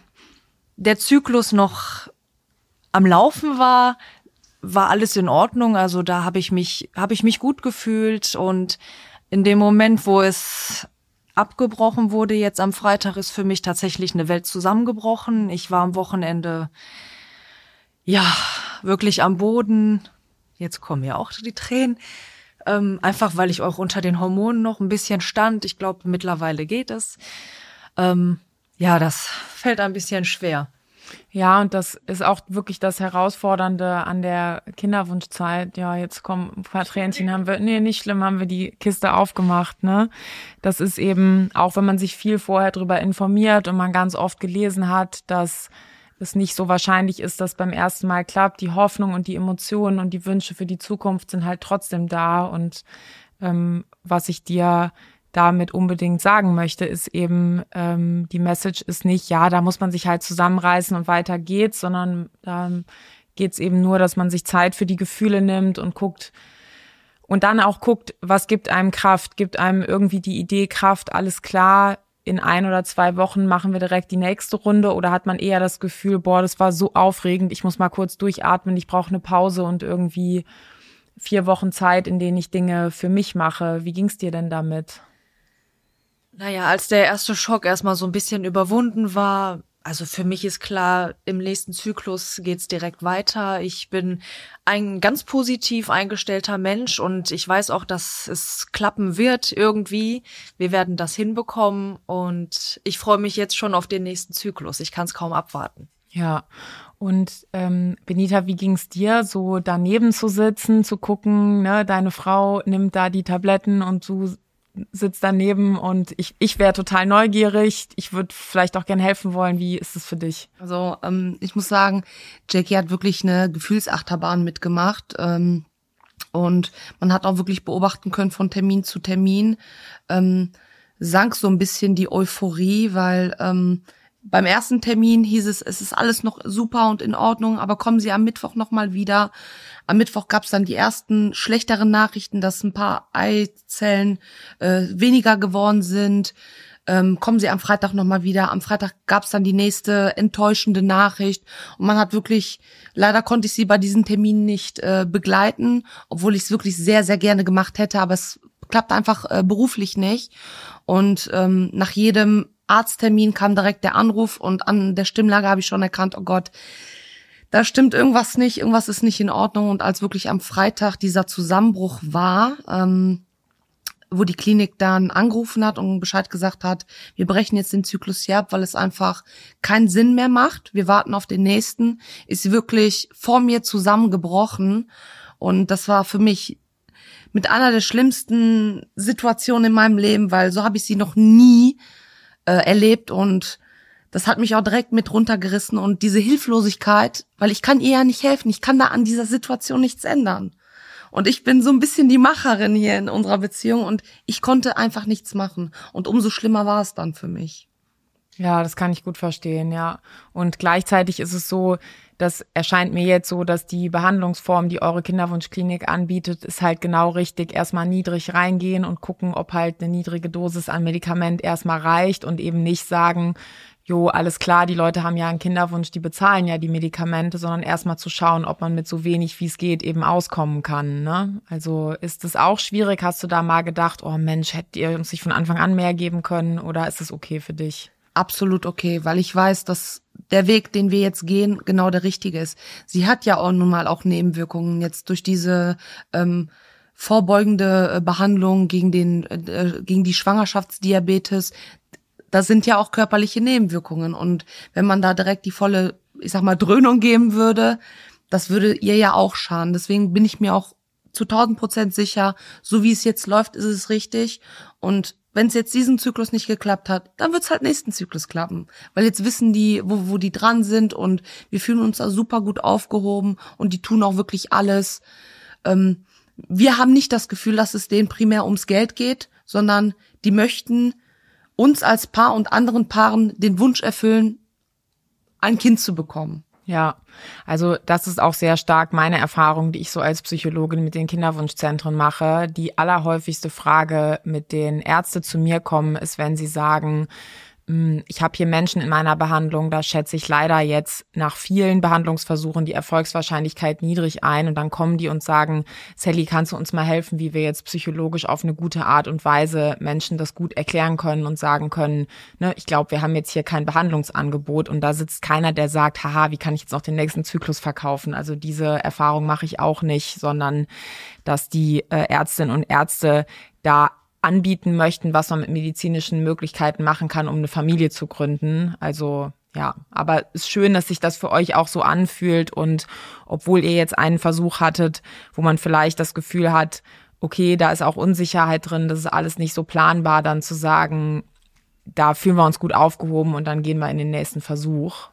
der Zyklus noch am Laufen war, war alles in Ordnung. Also da habe ich mich, habe ich mich gut gefühlt und in dem Moment, wo es abgebrochen wurde, jetzt am Freitag, ist für mich tatsächlich eine Welt zusammengebrochen. Ich war am Wochenende, ja, wirklich am Boden. Jetzt kommen ja auch die Tränen. Ähm, einfach weil ich auch unter den Hormonen noch ein bisschen stand. Ich glaube, mittlerweile geht es. Ähm, ja, das fällt ein bisschen schwer. Ja, und das ist auch wirklich das Herausfordernde an der Kinderwunschzeit. Ja, jetzt kommen ein paar Tränchen, haben wir, nee, nicht schlimm, haben wir die Kiste aufgemacht, ne? Das ist eben, auch wenn man sich viel vorher drüber informiert und man ganz oft gelesen hat, dass es nicht so wahrscheinlich ist, dass beim ersten Mal klappt. Die Hoffnung und die Emotionen und die Wünsche für die Zukunft sind halt trotzdem da. Und ähm, was ich dir damit unbedingt sagen möchte, ist eben, ähm, die Message ist nicht, ja, da muss man sich halt zusammenreißen und weiter geht's, sondern ähm, geht's eben nur, dass man sich Zeit für die Gefühle nimmt und guckt, und dann auch guckt, was gibt einem Kraft, gibt einem irgendwie die Idee Kraft, alles klar, in ein oder zwei Wochen machen wir direkt die nächste Runde oder hat man eher das Gefühl, boah, das war so aufregend, ich muss mal kurz durchatmen, ich brauche eine Pause und irgendwie vier Wochen Zeit, in denen ich Dinge für mich mache. Wie ging's dir denn damit? Naja, als der erste Schock erstmal so ein bisschen überwunden war, also für mich ist klar, im nächsten Zyklus geht's direkt weiter. Ich bin ein ganz positiv eingestellter Mensch und ich weiß auch, dass es klappen wird irgendwie. Wir werden das hinbekommen und ich freue mich jetzt schon auf den nächsten Zyklus. Ich kann es kaum abwarten. Ja, und ähm, Benita, wie ging's dir, so daneben zu sitzen, zu gucken, ne, deine Frau nimmt da die Tabletten und du sitzt daneben und ich, ich wäre total neugierig. Ich würde vielleicht auch gern helfen wollen. Wie ist es für dich? Also ähm, ich muss sagen, Jackie hat wirklich eine Gefühlsachterbahn mitgemacht. Ähm, und man hat auch wirklich beobachten können von Termin zu Termin, ähm, sank so ein bisschen die Euphorie, weil ähm, beim ersten Termin hieß es, es ist alles noch super und in Ordnung, aber kommen Sie am Mittwoch nochmal wieder. Am Mittwoch gab es dann die ersten schlechteren Nachrichten, dass ein paar Eizellen äh, weniger geworden sind. Ähm, kommen Sie am Freitag nochmal wieder. Am Freitag gab es dann die nächste enttäuschende Nachricht. Und man hat wirklich, leider konnte ich sie bei diesen Terminen nicht äh, begleiten, obwohl ich es wirklich sehr, sehr gerne gemacht hätte, aber es klappt einfach äh, beruflich nicht. Und ähm, nach jedem Arzttermin kam direkt der Anruf und an der Stimmlage habe ich schon erkannt, oh Gott, da stimmt irgendwas nicht, irgendwas ist nicht in Ordnung. Und als wirklich am Freitag dieser Zusammenbruch war, ähm, wo die Klinik dann angerufen hat und Bescheid gesagt hat, wir brechen jetzt den Zyklus hier ab, weil es einfach keinen Sinn mehr macht. Wir warten auf den nächsten, ist wirklich vor mir zusammengebrochen. Und das war für mich mit einer der schlimmsten Situationen in meinem Leben, weil so habe ich sie noch nie äh, erlebt und das hat mich auch direkt mit runtergerissen und diese Hilflosigkeit, weil ich kann ihr ja nicht helfen, ich kann da an dieser Situation nichts ändern. Und ich bin so ein bisschen die Macherin hier in unserer Beziehung und ich konnte einfach nichts machen. Und umso schlimmer war es dann für mich. Ja, das kann ich gut verstehen, ja. Und gleichzeitig ist es so, das erscheint mir jetzt so, dass die Behandlungsform, die eure Kinderwunschklinik anbietet, ist halt genau richtig. Erstmal niedrig reingehen und gucken, ob halt eine niedrige Dosis an Medikament erstmal reicht und eben nicht sagen, jo, alles klar, die Leute haben ja einen Kinderwunsch, die bezahlen ja die Medikamente, sondern erstmal zu schauen, ob man mit so wenig wie es geht eben auskommen kann. Ne? Also ist es auch schwierig? Hast du da mal gedacht, oh Mensch, hättet ihr uns nicht von Anfang an mehr geben können oder ist es okay für dich? absolut okay, weil ich weiß, dass der Weg, den wir jetzt gehen, genau der richtige ist. Sie hat ja auch nun mal auch Nebenwirkungen jetzt durch diese ähm, vorbeugende äh, Behandlung gegen den äh, gegen die Schwangerschaftsdiabetes. Da sind ja auch körperliche Nebenwirkungen und wenn man da direkt die volle, ich sag mal, Dröhnung geben würde, das würde ihr ja auch schaden. Deswegen bin ich mir auch zu 1000 Prozent sicher, so wie es jetzt läuft, ist es richtig und wenn es jetzt diesen Zyklus nicht geklappt hat, dann wird es halt nächsten Zyklus klappen. Weil jetzt wissen die, wo, wo die dran sind und wir fühlen uns da super gut aufgehoben und die tun auch wirklich alles. Ähm, wir haben nicht das Gefühl, dass es denen primär ums Geld geht, sondern die möchten uns als Paar und anderen Paaren den Wunsch erfüllen, ein Kind zu bekommen. Ja, also das ist auch sehr stark meine Erfahrung, die ich so als Psychologin mit den Kinderwunschzentren mache. Die allerhäufigste Frage, mit denen Ärzte zu mir kommen, ist, wenn sie sagen, ich habe hier Menschen in meiner Behandlung, da schätze ich leider jetzt nach vielen Behandlungsversuchen die Erfolgswahrscheinlichkeit niedrig ein und dann kommen die und sagen, Sally, kannst du uns mal helfen, wie wir jetzt psychologisch auf eine gute Art und Weise Menschen das gut erklären können und sagen können, ne, ich glaube, wir haben jetzt hier kein Behandlungsangebot und da sitzt keiner, der sagt, haha, wie kann ich jetzt noch den nächsten Zyklus verkaufen? Also diese Erfahrung mache ich auch nicht, sondern dass die äh, Ärztinnen und Ärzte da anbieten möchten, was man mit medizinischen Möglichkeiten machen kann, um eine Familie zu gründen. Also ja, aber es ist schön, dass sich das für euch auch so anfühlt und obwohl ihr jetzt einen Versuch hattet, wo man vielleicht das Gefühl hat, okay, da ist auch Unsicherheit drin, das ist alles nicht so planbar, dann zu sagen, da fühlen wir uns gut aufgehoben und dann gehen wir in den nächsten Versuch.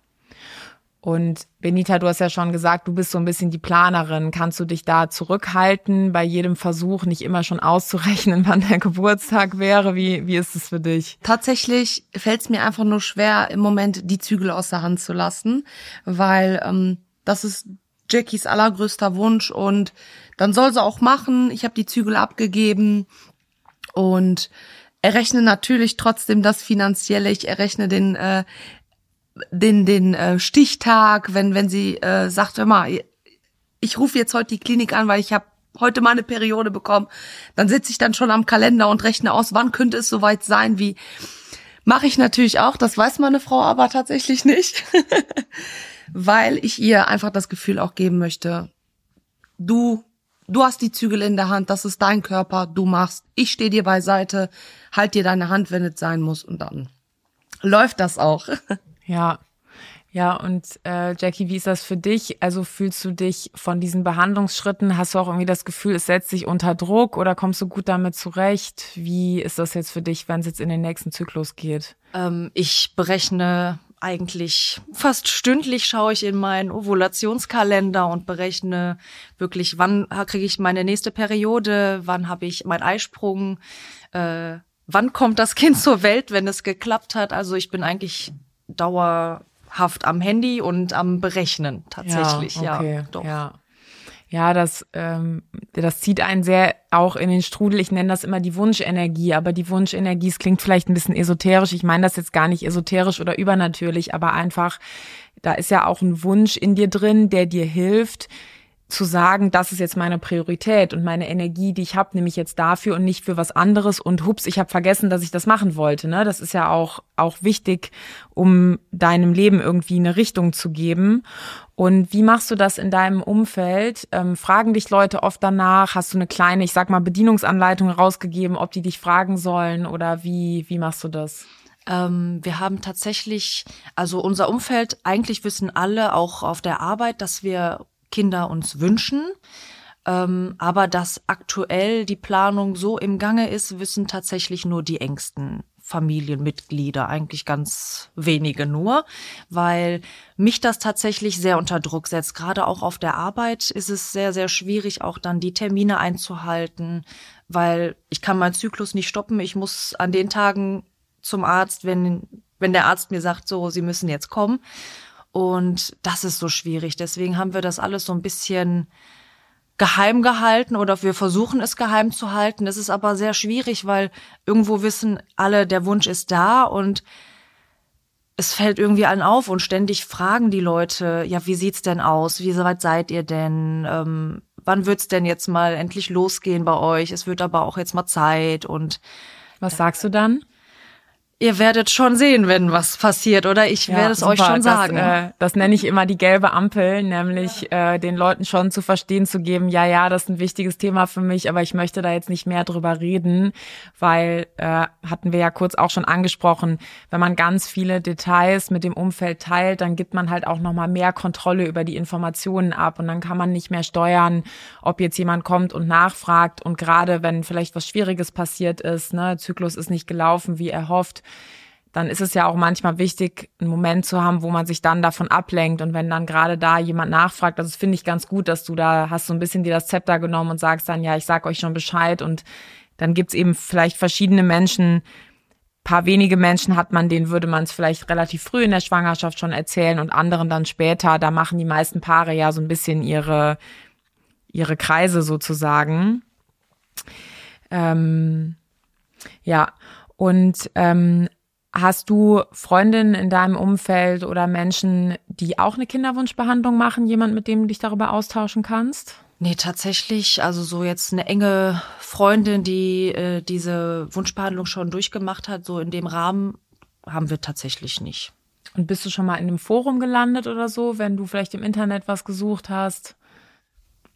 Und Benita, du hast ja schon gesagt, du bist so ein bisschen die Planerin. Kannst du dich da zurückhalten, bei jedem Versuch nicht immer schon auszurechnen, wann der Geburtstag wäre? Wie, wie ist es für dich? Tatsächlich fällt es mir einfach nur schwer, im Moment die Zügel aus der Hand zu lassen, weil ähm, das ist Jackies allergrößter Wunsch und dann soll sie auch machen. Ich habe die Zügel abgegeben und errechne natürlich trotzdem das Finanzielle. Ich errechne den äh, den den äh, Stichtag, wenn wenn sie äh, sagt, hör mal, ich rufe jetzt heute die Klinik an, weil ich habe heute mal eine Periode bekommen, dann sitze ich dann schon am Kalender und rechne aus, wann könnte es soweit sein, wie mache ich natürlich auch, das weiß meine Frau aber tatsächlich nicht, weil ich ihr einfach das Gefühl auch geben möchte, du du hast die Zügel in der Hand, das ist dein Körper, du machst, ich stehe dir beiseite, halt dir deine Hand, wenn es sein muss und dann läuft das auch. Ja. Ja, und äh, Jackie, wie ist das für dich? Also fühlst du dich von diesen Behandlungsschritten, hast du auch irgendwie das Gefühl, es setzt sich unter Druck oder kommst du gut damit zurecht? Wie ist das jetzt für dich, wenn es jetzt in den nächsten Zyklus geht? Ähm, ich berechne eigentlich fast stündlich schaue ich in meinen Ovulationskalender und berechne wirklich, wann kriege ich meine nächste Periode, wann habe ich meinen Eisprung, äh, wann kommt das Kind zur Welt, wenn es geklappt hat. Also ich bin eigentlich dauerhaft am Handy und am Berechnen tatsächlich. Ja, okay, ja doch. Ja. Ja, das, ähm, das zieht einen sehr auch in den Strudel. Ich nenne das immer die Wunschenergie, aber die Wunschenergie, es klingt vielleicht ein bisschen esoterisch. Ich meine das jetzt gar nicht esoterisch oder übernatürlich, aber einfach, da ist ja auch ein Wunsch in dir drin, der dir hilft, zu sagen, das ist jetzt meine Priorität und meine Energie, die ich habe, nehme ich jetzt dafür und nicht für was anderes und hups, ich habe vergessen, dass ich das machen wollte. Ne? Das ist ja auch auch wichtig, um deinem Leben irgendwie eine Richtung zu geben. Und wie machst du das in deinem Umfeld? Ähm, fragen dich Leute oft danach? Hast du eine kleine, ich sag mal, Bedienungsanleitung rausgegeben, ob die dich fragen sollen oder wie wie machst du das? Ähm, wir haben tatsächlich, also unser Umfeld, eigentlich wissen alle auch auf der Arbeit, dass wir Kinder uns wünschen. Ähm, aber dass aktuell die Planung so im Gange ist, wissen tatsächlich nur die engsten Familienmitglieder, eigentlich ganz wenige nur, weil mich das tatsächlich sehr unter Druck setzt. Gerade auch auf der Arbeit ist es sehr, sehr schwierig, auch dann die Termine einzuhalten, weil ich kann meinen Zyklus nicht stoppen. Ich muss an den Tagen zum Arzt, wenn, wenn der Arzt mir sagt, so, Sie müssen jetzt kommen. Und das ist so schwierig. Deswegen haben wir das alles so ein bisschen geheim gehalten oder wir versuchen es geheim zu halten. Das ist aber sehr schwierig, weil irgendwo wissen alle, der Wunsch ist da und es fällt irgendwie allen auf und ständig fragen die Leute, ja, wie sieht's denn aus? Wie weit seid ihr denn? Ähm, wann wird's denn jetzt mal endlich losgehen bei euch? Es wird aber auch jetzt mal Zeit und was sagst du dann? Ihr werdet schon sehen, wenn was passiert, oder? Ich ja, werde es super. euch schon sagen. Das, äh, das nenne ich immer die gelbe Ampel, nämlich ja. äh, den Leuten schon zu verstehen zu geben, ja, ja, das ist ein wichtiges Thema für mich, aber ich möchte da jetzt nicht mehr drüber reden, weil äh, hatten wir ja kurz auch schon angesprochen, wenn man ganz viele Details mit dem Umfeld teilt, dann gibt man halt auch nochmal mehr Kontrolle über die Informationen ab und dann kann man nicht mehr steuern, ob jetzt jemand kommt und nachfragt und gerade wenn vielleicht was Schwieriges passiert ist, ne, Zyklus ist nicht gelaufen, wie erhofft, dann ist es ja auch manchmal wichtig, einen Moment zu haben, wo man sich dann davon ablenkt. Und wenn dann gerade da jemand nachfragt, also das finde ich ganz gut, dass du da hast so ein bisschen dir das Zepter genommen und sagst dann, ja, ich sag euch schon Bescheid. Und dann gibt's eben vielleicht verschiedene Menschen, paar wenige Menschen hat man, denen würde man es vielleicht relativ früh in der Schwangerschaft schon erzählen und anderen dann später. Da machen die meisten Paare ja so ein bisschen ihre, ihre Kreise sozusagen. Ähm, ja, und ähm, hast du Freundinnen in deinem Umfeld oder Menschen, die auch eine Kinderwunschbehandlung machen, jemand, mit dem du dich darüber austauschen kannst? Nee, tatsächlich, also so jetzt eine enge Freundin, die äh, diese Wunschbehandlung schon durchgemacht hat, so in dem Rahmen haben wir tatsächlich nicht. Und bist du schon mal in einem Forum gelandet oder so, wenn du vielleicht im Internet was gesucht hast?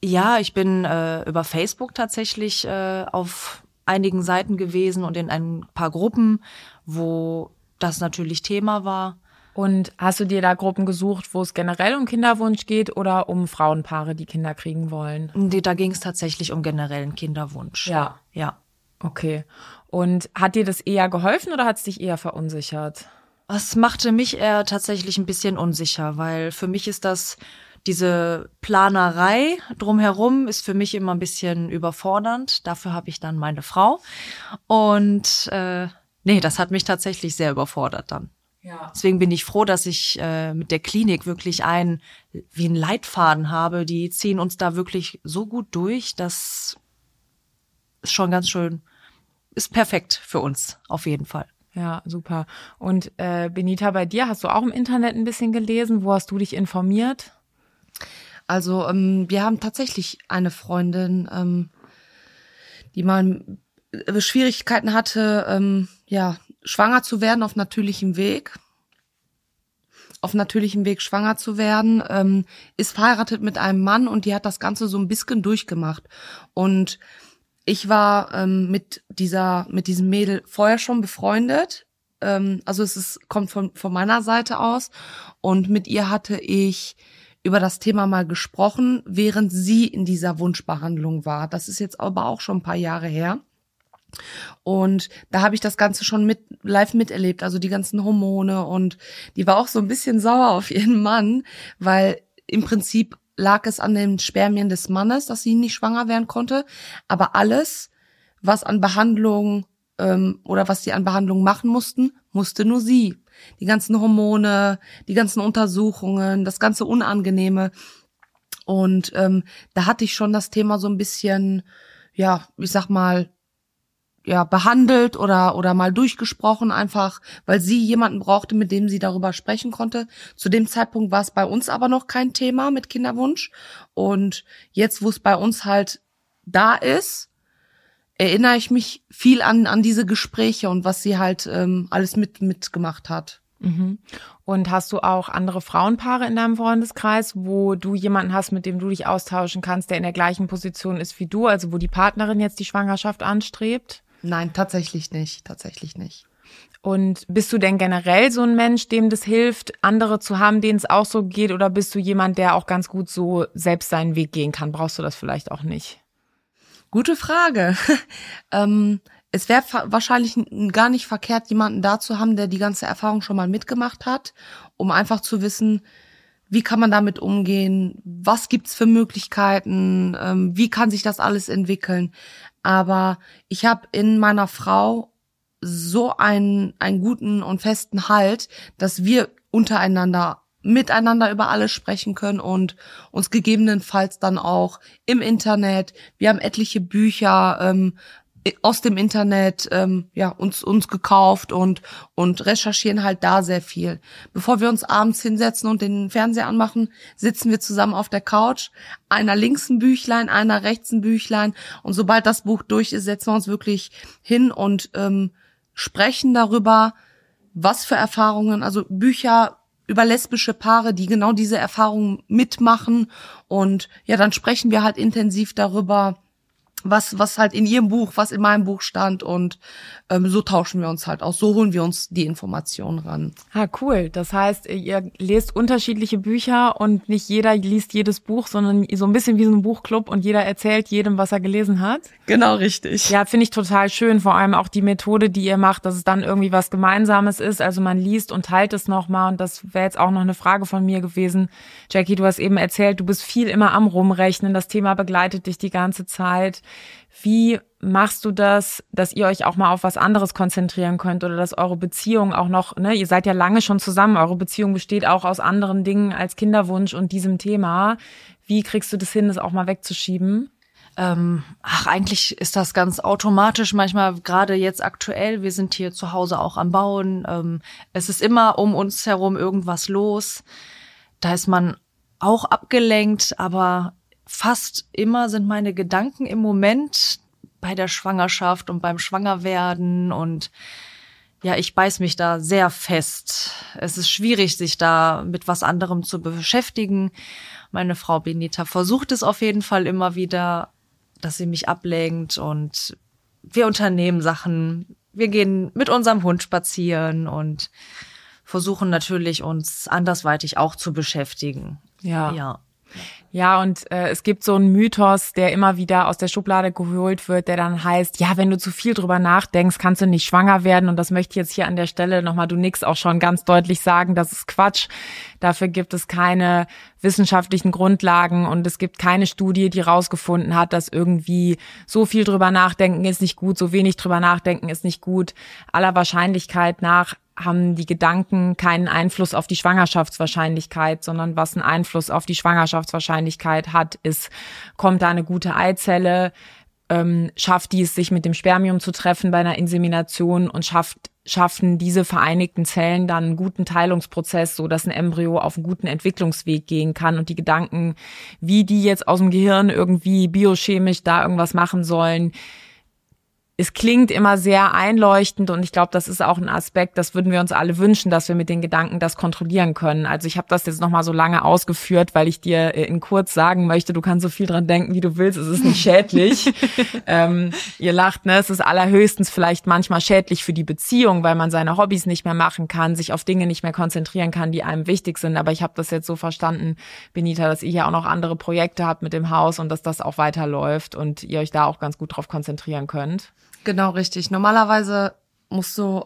Ja, ich bin äh, über Facebook tatsächlich äh, auf einigen Seiten gewesen und in ein paar Gruppen, wo das natürlich Thema war. Und hast du dir da Gruppen gesucht, wo es generell um Kinderwunsch geht oder um Frauenpaare, die Kinder kriegen wollen? Nee, da ging es tatsächlich um generellen Kinderwunsch. Ja. Ja. Okay. Und hat dir das eher geholfen oder hat es dich eher verunsichert? Es machte mich eher tatsächlich ein bisschen unsicher, weil für mich ist das diese Planerei drumherum ist für mich immer ein bisschen überfordernd. Dafür habe ich dann meine Frau. Und äh, nee, das hat mich tatsächlich sehr überfordert dann. Ja. Deswegen bin ich froh, dass ich äh, mit der Klinik wirklich einen wie einen Leitfaden habe. Die ziehen uns da wirklich so gut durch, das ist schon ganz schön, ist perfekt für uns auf jeden Fall. Ja, super. Und äh, Benita, bei dir hast du auch im Internet ein bisschen gelesen. Wo hast du dich informiert? Also ähm, wir haben tatsächlich eine Freundin, ähm, die mal äh, Schwierigkeiten hatte, ähm, ja, schwanger zu werden auf natürlichem Weg. Auf natürlichem Weg schwanger zu werden, ähm, ist verheiratet mit einem Mann und die hat das Ganze so ein bisschen durchgemacht. Und ich war ähm, mit dieser, mit diesem Mädel vorher schon befreundet. Ähm, also es ist, kommt von, von meiner Seite aus. Und mit ihr hatte ich über das Thema mal gesprochen, während sie in dieser Wunschbehandlung war. Das ist jetzt aber auch schon ein paar Jahre her. Und da habe ich das Ganze schon mit live miterlebt, also die ganzen Hormone und die war auch so ein bisschen sauer auf ihren Mann, weil im Prinzip lag es an den Spermien des Mannes, dass sie nicht schwanger werden konnte, aber alles, was an Behandlung ähm, oder was sie an Behandlung machen mussten, musste nur sie. Die ganzen Hormone, die ganzen Untersuchungen, das ganze Unangenehme. Und ähm, da hatte ich schon das Thema so ein bisschen, ja, ich sag mal, ja, behandelt oder, oder mal durchgesprochen, einfach, weil sie jemanden brauchte, mit dem sie darüber sprechen konnte. Zu dem Zeitpunkt war es bei uns aber noch kein Thema mit Kinderwunsch. Und jetzt, wo es bei uns halt da ist, erinnere ich mich viel an, an diese Gespräche und was sie halt ähm, alles mit, mitgemacht hat. Mhm. Und hast du auch andere Frauenpaare in deinem Freundeskreis, wo du jemanden hast, mit dem du dich austauschen kannst, der in der gleichen Position ist wie du, also wo die Partnerin jetzt die Schwangerschaft anstrebt? Nein, tatsächlich nicht, tatsächlich nicht. Und bist du denn generell so ein Mensch, dem das hilft, andere zu haben, denen es auch so geht, oder bist du jemand, der auch ganz gut so selbst seinen Weg gehen kann? Brauchst du das vielleicht auch nicht? Gute Frage. ähm, es wäre wahrscheinlich gar nicht verkehrt, jemanden da zu haben, der die ganze Erfahrung schon mal mitgemacht hat, um einfach zu wissen, wie kann man damit umgehen, was gibt's für Möglichkeiten, ähm, wie kann sich das alles entwickeln. Aber ich habe in meiner Frau so einen, einen guten und festen Halt, dass wir untereinander miteinander über alles sprechen können und uns gegebenenfalls dann auch im Internet. Wir haben etliche Bücher ähm, aus dem Internet ähm, ja uns uns gekauft und und recherchieren halt da sehr viel. Bevor wir uns abends hinsetzen und den Fernseher anmachen, sitzen wir zusammen auf der Couch, einer links ein Büchlein, einer rechts ein Büchlein und sobald das Buch durch ist, setzen wir uns wirklich hin und ähm, sprechen darüber, was für Erfahrungen, also Bücher über lesbische Paare, die genau diese Erfahrungen mitmachen. Und ja, dann sprechen wir halt intensiv darüber, was, was halt in ihrem Buch, was in meinem Buch stand und ähm, so tauschen wir uns halt aus, so holen wir uns die Informationen ran. Ah, cool. Das heißt, ihr lest unterschiedliche Bücher und nicht jeder liest jedes Buch, sondern so ein bisschen wie so ein Buchclub und jeder erzählt jedem, was er gelesen hat. Genau, richtig. Ja, finde ich total schön. Vor allem auch die Methode, die ihr macht, dass es dann irgendwie was Gemeinsames ist. Also man liest und teilt es nochmal und das wäre jetzt auch noch eine Frage von mir gewesen. Jackie, du hast eben erzählt, du bist viel immer am Rumrechnen. Das Thema begleitet dich die ganze Zeit. Wie machst du das, dass ihr euch auch mal auf was anderes konzentrieren könnt oder dass eure Beziehung auch noch, ne, ihr seid ja lange schon zusammen, eure Beziehung besteht auch aus anderen Dingen als Kinderwunsch und diesem Thema. Wie kriegst du das hin, das auch mal wegzuschieben? Ähm, ach, eigentlich ist das ganz automatisch. Manchmal, gerade jetzt aktuell, wir sind hier zu Hause auch am Bauen. Ähm, es ist immer um uns herum irgendwas los. Da ist man auch abgelenkt, aber fast immer sind meine Gedanken im Moment bei der Schwangerschaft und beim Schwangerwerden und ja, ich beiß mich da sehr fest. Es ist schwierig, sich da mit was anderem zu beschäftigen. Meine Frau Benita versucht es auf jeden Fall immer wieder, dass sie mich ablenkt und wir unternehmen Sachen. Wir gehen mit unserem Hund spazieren und versuchen natürlich uns andersweitig auch zu beschäftigen. Ja. Ja. Ja, und äh, es gibt so einen Mythos, der immer wieder aus der Schublade geholt wird, der dann heißt, ja, wenn du zu viel drüber nachdenkst, kannst du nicht schwanger werden. Und das möchte ich jetzt hier an der Stelle nochmal, du nix auch schon ganz deutlich sagen, das ist Quatsch. Dafür gibt es keine wissenschaftlichen Grundlagen und es gibt keine Studie, die rausgefunden hat, dass irgendwie so viel drüber nachdenken ist nicht gut, so wenig drüber nachdenken ist nicht gut. Aller Wahrscheinlichkeit nach haben die Gedanken keinen Einfluss auf die Schwangerschaftswahrscheinlichkeit, sondern was einen Einfluss auf die Schwangerschaftswahrscheinlichkeit hat, ist, kommt da eine gute Eizelle, ähm, schafft die es, sich mit dem Spermium zu treffen bei einer Insemination und schafft schaffen diese vereinigten Zellen dann einen guten Teilungsprozess, so dass ein Embryo auf einen guten Entwicklungsweg gehen kann und die Gedanken, wie die jetzt aus dem Gehirn irgendwie biochemisch da irgendwas machen sollen, es klingt immer sehr einleuchtend und ich glaube, das ist auch ein Aspekt, das würden wir uns alle wünschen, dass wir mit den Gedanken das kontrollieren können. Also ich habe das jetzt nochmal so lange ausgeführt, weil ich dir in kurz sagen möchte, du kannst so viel dran denken, wie du willst, es ist nicht schädlich. ähm, ihr lacht, ne? Es ist allerhöchstens vielleicht manchmal schädlich für die Beziehung, weil man seine Hobbys nicht mehr machen kann, sich auf Dinge nicht mehr konzentrieren kann, die einem wichtig sind. Aber ich habe das jetzt so verstanden, Benita, dass ihr ja auch noch andere Projekte habt mit dem Haus und dass das auch weiterläuft und ihr euch da auch ganz gut drauf konzentrieren könnt. Genau, richtig. Normalerweise musst du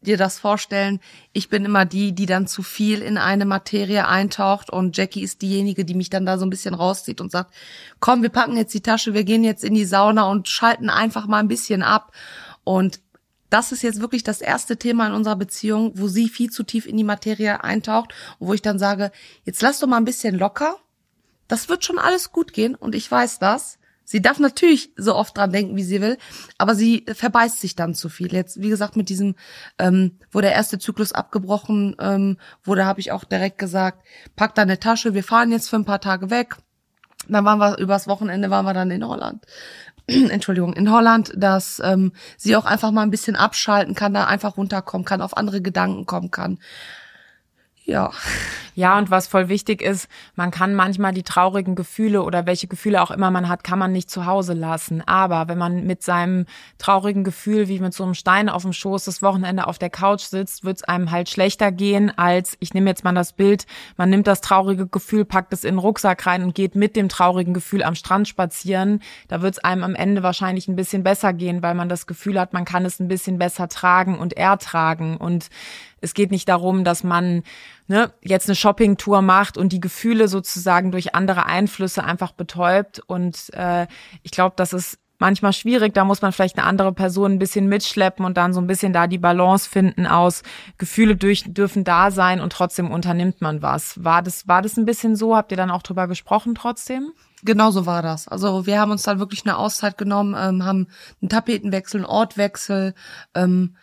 dir das vorstellen, ich bin immer die, die dann zu viel in eine Materie eintaucht und Jackie ist diejenige, die mich dann da so ein bisschen rauszieht und sagt, komm, wir packen jetzt die Tasche, wir gehen jetzt in die Sauna und schalten einfach mal ein bisschen ab. Und das ist jetzt wirklich das erste Thema in unserer Beziehung, wo sie viel zu tief in die Materie eintaucht und wo ich dann sage, jetzt lass doch mal ein bisschen locker. Das wird schon alles gut gehen und ich weiß das. Sie darf natürlich so oft dran denken, wie sie will, aber sie verbeißt sich dann zu viel. Jetzt, wie gesagt, mit diesem, ähm, wo der erste Zyklus abgebrochen ähm, wurde, habe ich auch direkt gesagt, pack deine Tasche, wir fahren jetzt für ein paar Tage weg. Dann waren wir übers Wochenende waren wir dann in Holland. Entschuldigung, in Holland, dass ähm, sie auch einfach mal ein bisschen abschalten kann, da einfach runterkommen kann, auf andere Gedanken kommen kann. Ja. Ja, und was voll wichtig ist, man kann manchmal die traurigen Gefühle oder welche Gefühle auch immer man hat, kann man nicht zu Hause lassen. Aber wenn man mit seinem traurigen Gefühl wie mit so einem Stein auf dem Schoß das Wochenende auf der Couch sitzt, wird es einem halt schlechter gehen, als ich nehme jetzt mal das Bild, man nimmt das traurige Gefühl, packt es in den Rucksack rein und geht mit dem traurigen Gefühl am Strand spazieren. Da wird es einem am Ende wahrscheinlich ein bisschen besser gehen, weil man das Gefühl hat, man kann es ein bisschen besser tragen und ertragen. Und es geht nicht darum, dass man ne, jetzt eine Shoppingtour macht und die Gefühle sozusagen durch andere Einflüsse einfach betäubt. Und äh, ich glaube, das ist manchmal schwierig. Da muss man vielleicht eine andere Person ein bisschen mitschleppen und dann so ein bisschen da die Balance finden aus Gefühle durch, dürfen da sein und trotzdem unternimmt man was. War das, war das ein bisschen so? Habt ihr dann auch drüber gesprochen trotzdem? Genau so war das. Also wir haben uns dann wirklich eine Auszeit genommen, ähm, haben einen Tapetenwechsel, einen Ortwechsel, ähm,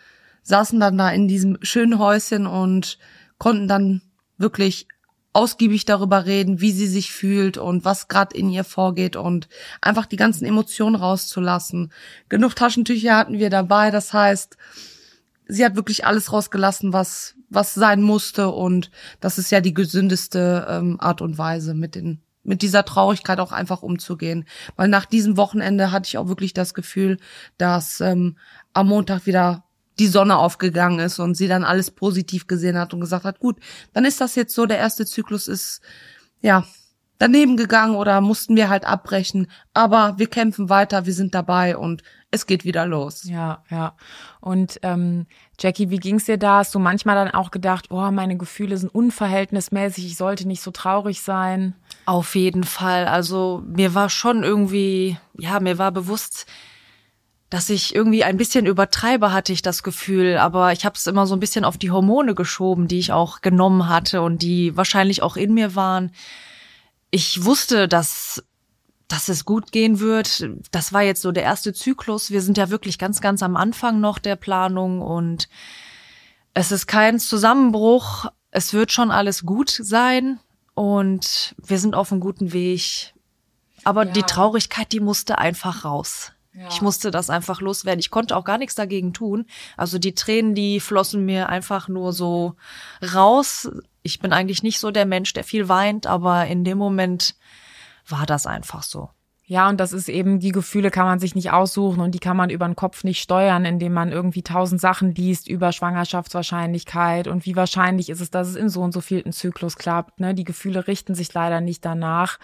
saßen dann da in diesem schönen Häuschen und konnten dann wirklich ausgiebig darüber reden, wie sie sich fühlt und was gerade in ihr vorgeht und einfach die ganzen Emotionen rauszulassen. Genug Taschentücher hatten wir dabei, das heißt, sie hat wirklich alles rausgelassen, was was sein musste und das ist ja die gesündeste ähm, Art und Weise mit den mit dieser Traurigkeit auch einfach umzugehen, weil nach diesem Wochenende hatte ich auch wirklich das Gefühl, dass ähm, am Montag wieder die Sonne aufgegangen ist und sie dann alles positiv gesehen hat und gesagt hat, gut, dann ist das jetzt so, der erste Zyklus ist, ja, daneben gegangen oder mussten wir halt abbrechen. Aber wir kämpfen weiter, wir sind dabei und es geht wieder los. Ja, ja. Und ähm, Jackie, wie ging's dir da? Hast du manchmal dann auch gedacht, oh, meine Gefühle sind unverhältnismäßig, ich sollte nicht so traurig sein? Auf jeden Fall. Also mir war schon irgendwie, ja, mir war bewusst, dass ich irgendwie ein bisschen übertreibe, hatte ich das Gefühl. Aber ich habe es immer so ein bisschen auf die Hormone geschoben, die ich auch genommen hatte und die wahrscheinlich auch in mir waren. Ich wusste, dass dass es gut gehen wird. Das war jetzt so der erste Zyklus. Wir sind ja wirklich ganz, ganz am Anfang noch der Planung und es ist kein Zusammenbruch. Es wird schon alles gut sein und wir sind auf einem guten Weg. Aber ja. die Traurigkeit, die musste einfach raus. Ja. Ich musste das einfach loswerden. Ich konnte auch gar nichts dagegen tun. Also die Tränen, die flossen mir einfach nur so raus. Ich bin eigentlich nicht so der Mensch, der viel weint, aber in dem Moment war das einfach so. Ja, und das ist eben, die Gefühle kann man sich nicht aussuchen und die kann man über den Kopf nicht steuern, indem man irgendwie tausend Sachen liest über Schwangerschaftswahrscheinlichkeit und wie wahrscheinlich ist es, dass es in so und so vielen Zyklus klappt. Ne? Die Gefühle richten sich leider nicht danach.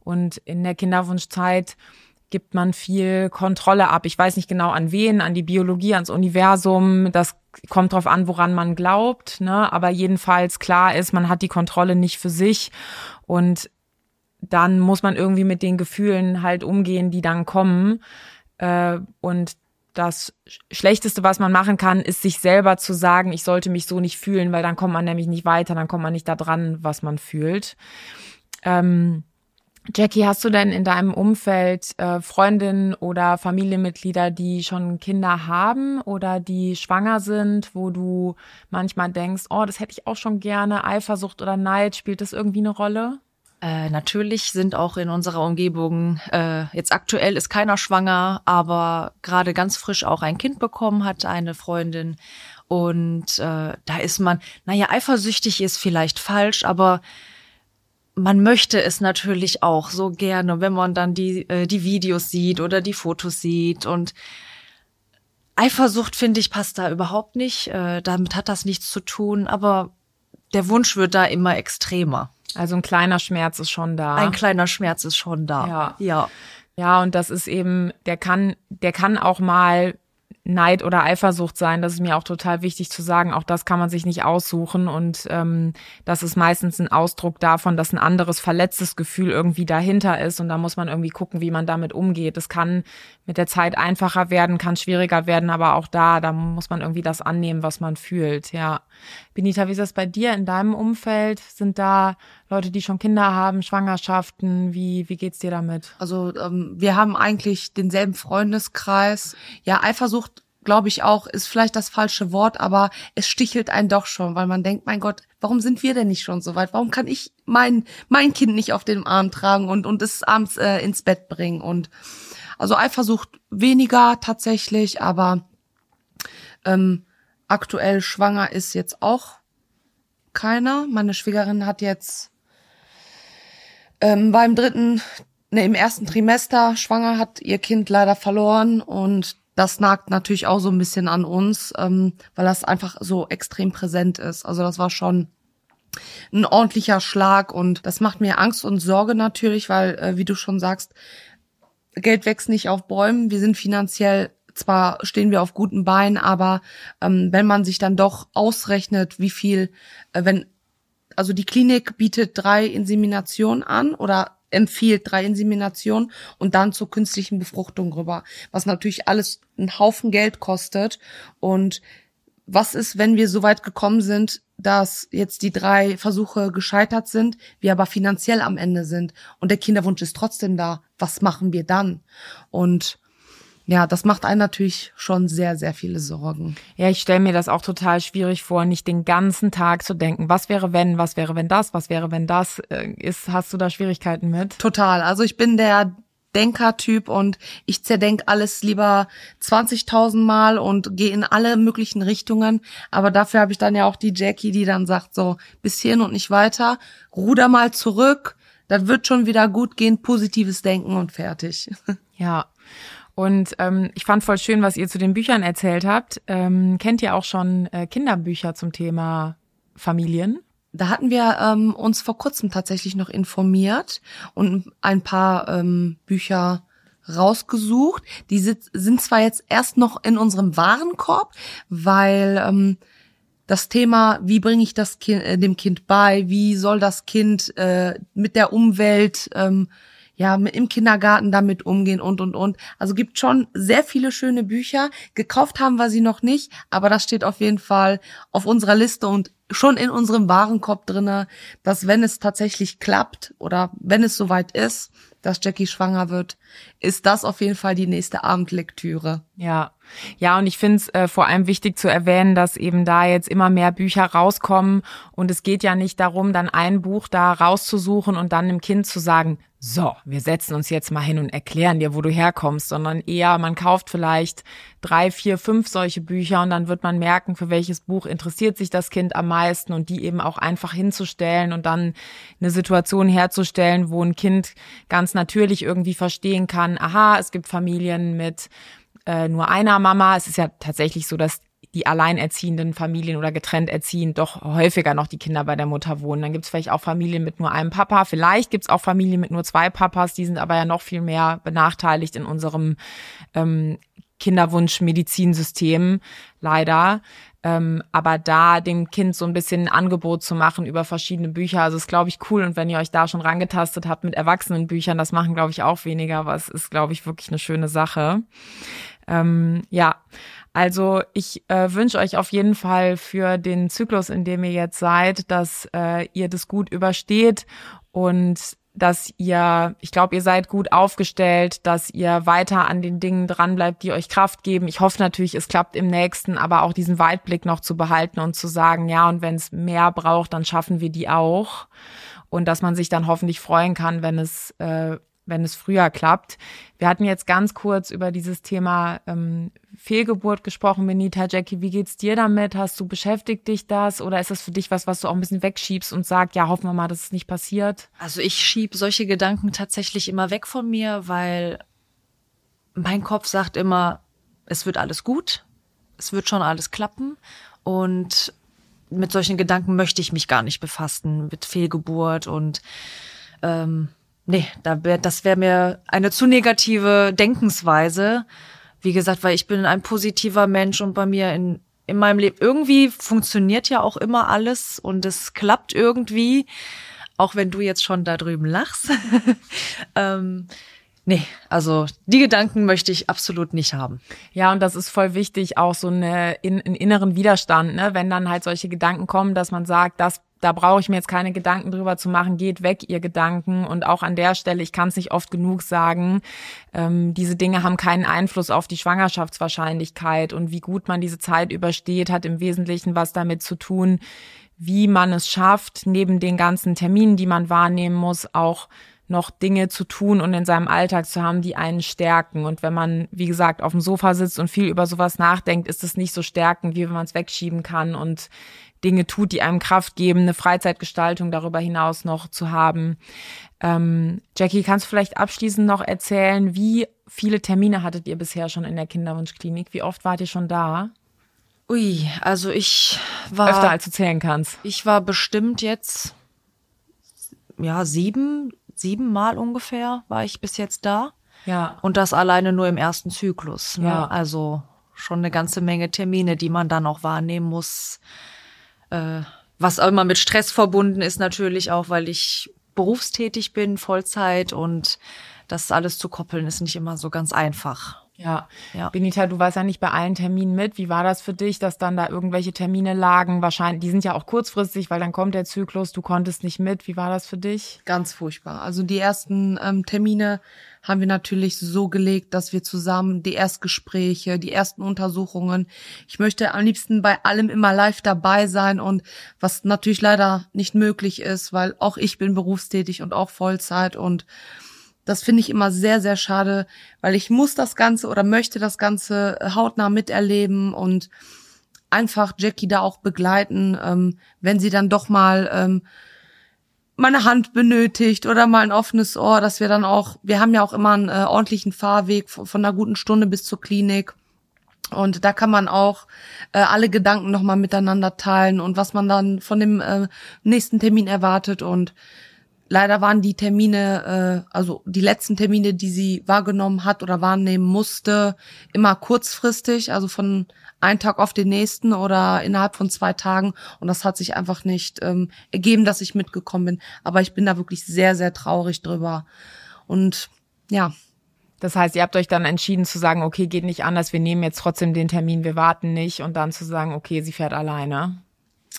Und in der Kinderwunschzeit gibt man viel Kontrolle ab. Ich weiß nicht genau an wen, an die Biologie, ans Universum. Das kommt drauf an, woran man glaubt. Ne? Aber jedenfalls klar ist, man hat die Kontrolle nicht für sich. Und dann muss man irgendwie mit den Gefühlen halt umgehen, die dann kommen. Äh, und das Schlechteste, was man machen kann, ist sich selber zu sagen, ich sollte mich so nicht fühlen, weil dann kommt man nämlich nicht weiter, dann kommt man nicht da dran, was man fühlt. Ähm, Jackie, hast du denn in deinem Umfeld äh, Freundinnen oder Familienmitglieder, die schon Kinder haben oder die schwanger sind, wo du manchmal denkst, oh, das hätte ich auch schon gerne, Eifersucht oder Neid, spielt das irgendwie eine Rolle? Äh, natürlich sind auch in unserer Umgebung, äh, jetzt aktuell ist keiner schwanger, aber gerade ganz frisch auch ein Kind bekommen hat, eine Freundin. Und äh, da ist man, naja, eifersüchtig ist vielleicht falsch, aber man möchte es natürlich auch so gerne, wenn man dann die, äh, die Videos sieht oder die Fotos sieht. Und Eifersucht, finde ich, passt da überhaupt nicht. Äh, damit hat das nichts zu tun, aber der Wunsch wird da immer extremer. Also ein kleiner Schmerz ist schon da. Ein kleiner Schmerz ist schon da. Ja. Ja. Ja, und das ist eben, der kann, der kann auch mal Neid oder Eifersucht sein. Das ist mir auch total wichtig zu sagen. Auch das kann man sich nicht aussuchen. Und ähm, das ist meistens ein Ausdruck davon, dass ein anderes verletztes Gefühl irgendwie dahinter ist. Und da muss man irgendwie gucken, wie man damit umgeht. Es kann mit der Zeit einfacher werden, kann schwieriger werden, aber auch da, da muss man irgendwie das annehmen, was man fühlt. Ja. Benita, wie ist das bei dir in deinem Umfeld? Sind da Leute, die schon Kinder haben, Schwangerschaften? Wie, wie geht's dir damit? Also ähm, wir haben eigentlich denselben Freundeskreis. Ja, Eifersucht glaube ich auch, ist vielleicht das falsche Wort, aber es stichelt einen doch schon, weil man denkt, mein Gott, warum sind wir denn nicht schon so weit? Warum kann ich mein, mein Kind nicht auf dem Arm tragen und, und es abends äh, ins Bett bringen? Und also Eifersucht weniger tatsächlich, aber ähm, aktuell schwanger ist jetzt auch keiner. Meine Schwiegerin hat jetzt ähm, war im dritten, ne, im ersten Trimester schwanger, hat ihr Kind leider verloren und das nagt natürlich auch so ein bisschen an uns, ähm, weil das einfach so extrem präsent ist. Also das war schon ein ordentlicher Schlag und das macht mir Angst und Sorge natürlich, weil, äh, wie du schon sagst, Geld wächst nicht auf Bäumen. Wir sind finanziell zwar stehen wir auf guten Beinen, aber ähm, wenn man sich dann doch ausrechnet, wie viel, äh, wenn also die Klinik bietet drei Inseminationen an oder empfiehlt drei Inseminationen und dann zur künstlichen Befruchtung rüber, was natürlich alles einen Haufen Geld kostet. Und was ist, wenn wir so weit gekommen sind, dass jetzt die drei Versuche gescheitert sind, wir aber finanziell am Ende sind und der Kinderwunsch ist trotzdem da? Was machen wir dann? Und ja, das macht einen natürlich schon sehr, sehr viele Sorgen. Ja, ich stelle mir das auch total schwierig vor, nicht den ganzen Tag zu denken, was wäre wenn, was wäre wenn das, was wäre wenn das äh, ist. Hast du da Schwierigkeiten mit? Total. Also ich bin der Denkertyp und ich zerdenk alles lieber 20.000 Mal und gehe in alle möglichen Richtungen. Aber dafür habe ich dann ja auch die Jackie, die dann sagt so, bis hierhin und nicht weiter. Ruder mal zurück. Das wird schon wieder gut gehen. Positives Denken und fertig. Ja. Und ähm, ich fand voll schön, was ihr zu den Büchern erzählt habt. Ähm, kennt ihr auch schon äh, Kinderbücher zum Thema Familien? Da hatten wir ähm, uns vor kurzem tatsächlich noch informiert und ein paar ähm, Bücher rausgesucht. Die sind zwar jetzt erst noch in unserem Warenkorb, weil ähm, das Thema, wie bringe ich das kind, äh, dem Kind bei, wie soll das Kind äh, mit der Umwelt ähm, ja, im Kindergarten damit umgehen und, und, und. Also gibt schon sehr viele schöne Bücher. Gekauft haben wir sie noch nicht, aber das steht auf jeden Fall auf unserer Liste und schon in unserem Warenkorb drinne, dass wenn es tatsächlich klappt oder wenn es soweit ist, dass Jackie schwanger wird, ist das auf jeden Fall die nächste Abendlektüre. Ja, ja, und ich finde es äh, vor allem wichtig zu erwähnen, dass eben da jetzt immer mehr Bücher rauskommen und es geht ja nicht darum, dann ein Buch da rauszusuchen und dann dem Kind zu sagen, so, wir setzen uns jetzt mal hin und erklären dir, wo du herkommst, sondern eher, man kauft vielleicht drei, vier, fünf solche Bücher und dann wird man merken, für welches Buch interessiert sich das Kind am meisten und die eben auch einfach hinzustellen und dann eine Situation herzustellen, wo ein Kind ganz natürlich irgendwie verstehen kann, aha, es gibt Familien mit äh, nur einer Mama. Es ist ja tatsächlich so, dass die alleinerziehenden Familien oder getrennt erziehen doch häufiger noch die Kinder bei der Mutter wohnen. Dann gibt es vielleicht auch Familien mit nur einem Papa. Vielleicht gibt es auch Familien mit nur zwei Papas. Die sind aber ja noch viel mehr benachteiligt in unserem ähm, Kinderwunsch-Medizinsystem, leider. Ähm, aber da dem Kind so ein bisschen ein Angebot zu machen über verschiedene Bücher, also ist, glaube ich, cool. Und wenn ihr euch da schon rangetastet habt mit Erwachsenenbüchern, das machen, glaube ich, auch weniger, aber es ist, glaube ich, wirklich eine schöne Sache. Ähm, ja, also ich äh, wünsche euch auf jeden Fall für den Zyklus, in dem ihr jetzt seid, dass äh, ihr das gut übersteht und dass ihr, ich glaube, ihr seid gut aufgestellt, dass ihr weiter an den Dingen dranbleibt, die euch Kraft geben. Ich hoffe natürlich, es klappt im nächsten, aber auch diesen Weitblick noch zu behalten und zu sagen, ja, und wenn es mehr braucht, dann schaffen wir die auch. Und dass man sich dann hoffentlich freuen kann, wenn es äh, wenn es früher klappt. Wir hatten jetzt ganz kurz über dieses Thema ähm, Fehlgeburt gesprochen, Benita. Jackie, wie geht's dir damit? Hast du beschäftigt dich das oder ist das für dich was, was du auch ein bisschen wegschiebst und sagst, ja, hoffen wir mal, dass es nicht passiert? Also ich schieb solche Gedanken tatsächlich immer weg von mir, weil mein Kopf sagt immer, es wird alles gut, es wird schon alles klappen und mit solchen Gedanken möchte ich mich gar nicht befassen, mit Fehlgeburt und ähm, nee, da wär, das wäre mir eine zu negative Denkensweise. Wie gesagt, weil ich bin ein positiver Mensch und bei mir in, in meinem Leben irgendwie funktioniert ja auch immer alles und es klappt irgendwie, auch wenn du jetzt schon da drüben lachst. ähm, Nee, also die Gedanken möchte ich absolut nicht haben. Ja, und das ist voll wichtig, auch so eine, in, einen inneren Widerstand, ne? wenn dann halt solche Gedanken kommen, dass man sagt, das da brauche ich mir jetzt keine Gedanken drüber zu machen, geht weg, ihr Gedanken. Und auch an der Stelle, ich kann es nicht oft genug sagen, ähm, diese Dinge haben keinen Einfluss auf die Schwangerschaftswahrscheinlichkeit. Und wie gut man diese Zeit übersteht, hat im Wesentlichen was damit zu tun, wie man es schafft, neben den ganzen Terminen, die man wahrnehmen muss, auch noch Dinge zu tun und in seinem Alltag zu haben, die einen stärken. Und wenn man, wie gesagt, auf dem Sofa sitzt und viel über sowas nachdenkt, ist es nicht so stärkend, wie wenn man es wegschieben kann und Dinge tut, die einem Kraft geben, eine Freizeitgestaltung darüber hinaus noch zu haben. Ähm, Jackie, kannst du vielleicht abschließend noch erzählen, wie viele Termine hattet ihr bisher schon in der Kinderwunschklinik? Wie oft wart ihr schon da? Ui, also ich war. Öfter als du zählen kannst. Ich war bestimmt jetzt, ja, sieben, sieben Mal ungefähr war ich bis jetzt da. Ja. Und das alleine nur im ersten Zyklus. Ne? Ja. Also schon eine ganze Menge Termine, die man dann auch wahrnehmen muss. Äh, was auch immer mit Stress verbunden ist natürlich auch, weil ich berufstätig bin, Vollzeit und das alles zu koppeln ist nicht immer so ganz einfach. Ja. Ja. Benita, du warst ja nicht bei allen Terminen mit. Wie war das für dich, dass dann da irgendwelche Termine lagen? Wahrscheinlich, die sind ja auch kurzfristig, weil dann kommt der Zyklus, du konntest nicht mit. Wie war das für dich? Ganz furchtbar. Also die ersten ähm, Termine haben wir natürlich so gelegt, dass wir zusammen die Erstgespräche, die ersten Untersuchungen. Ich möchte am liebsten bei allem immer live dabei sein und was natürlich leider nicht möglich ist, weil auch ich bin berufstätig und auch Vollzeit und das finde ich immer sehr, sehr schade, weil ich muss das Ganze oder möchte das Ganze äh, hautnah miterleben und einfach Jackie da auch begleiten, ähm, wenn sie dann doch mal ähm, meine Hand benötigt oder mal ein offenes Ohr, dass wir dann auch, wir haben ja auch immer einen äh, ordentlichen Fahrweg von, von einer guten Stunde bis zur Klinik. Und da kann man auch äh, alle Gedanken nochmal miteinander teilen und was man dann von dem äh, nächsten Termin erwartet. Und leider waren die Termine, äh, also die letzten Termine, die sie wahrgenommen hat oder wahrnehmen musste, immer kurzfristig, also von einen Tag auf den nächsten oder innerhalb von zwei Tagen. Und das hat sich einfach nicht ähm, ergeben, dass ich mitgekommen bin. Aber ich bin da wirklich sehr, sehr traurig drüber. Und ja. Das heißt, ihr habt euch dann entschieden zu sagen, okay, geht nicht anders, wir nehmen jetzt trotzdem den Termin, wir warten nicht und dann zu sagen, okay, sie fährt alleine.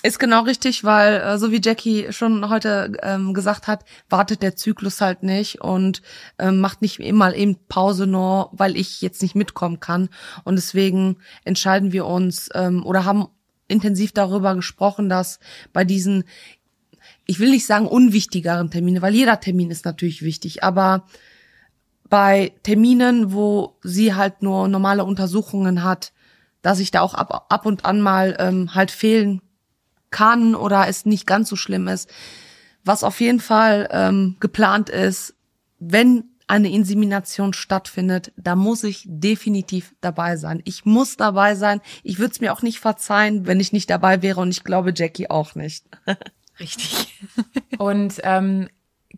Ist genau richtig, weil äh, so wie Jackie schon heute ähm, gesagt hat, wartet der Zyklus halt nicht und ähm, macht nicht immer eben Pause nur, weil ich jetzt nicht mitkommen kann. Und deswegen entscheiden wir uns ähm, oder haben intensiv darüber gesprochen, dass bei diesen, ich will nicht sagen unwichtigeren Termine, weil jeder Termin ist natürlich wichtig, aber bei Terminen, wo sie halt nur normale Untersuchungen hat, dass ich da auch ab, ab und an mal ähm, halt fehlen kann oder es nicht ganz so schlimm ist. Was auf jeden Fall ähm, geplant ist, wenn eine Insemination stattfindet, da muss ich definitiv dabei sein. Ich muss dabei sein. Ich würde es mir auch nicht verzeihen, wenn ich nicht dabei wäre und ich glaube Jackie auch nicht. Richtig. und ähm,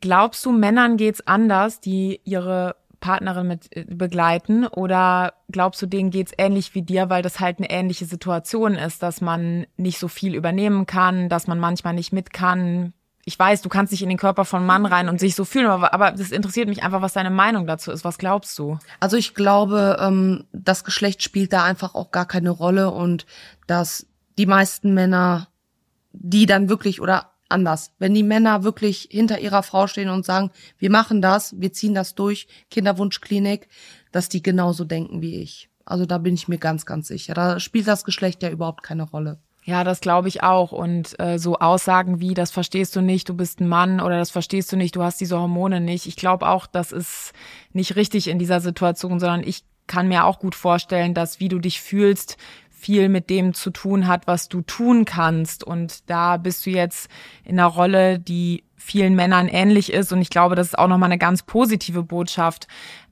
glaubst du, Männern geht's anders, die ihre Partnerin mit äh, begleiten oder glaubst du, denen geht's ähnlich wie dir, weil das halt eine ähnliche Situation ist, dass man nicht so viel übernehmen kann, dass man manchmal nicht mit kann? Ich weiß, du kannst nicht in den Körper von Mann rein und sich so fühlen, aber, aber das interessiert mich einfach, was deine Meinung dazu ist. Was glaubst du? Also ich glaube, ähm, das Geschlecht spielt da einfach auch gar keine Rolle und dass die meisten Männer, die dann wirklich oder anders. Wenn die Männer wirklich hinter ihrer Frau stehen und sagen, wir machen das, wir ziehen das durch, Kinderwunschklinik, dass die genauso denken wie ich. Also da bin ich mir ganz, ganz sicher. Da spielt das Geschlecht ja überhaupt keine Rolle. Ja, das glaube ich auch. Und äh, so Aussagen wie, das verstehst du nicht, du bist ein Mann oder das verstehst du nicht, du hast diese Hormone nicht. Ich glaube auch, das ist nicht richtig in dieser Situation, sondern ich kann mir auch gut vorstellen, dass wie du dich fühlst, viel mit dem zu tun hat, was du tun kannst. Und da bist du jetzt in einer Rolle, die vielen Männern ähnlich ist. Und ich glaube, das ist auch nochmal eine ganz positive Botschaft,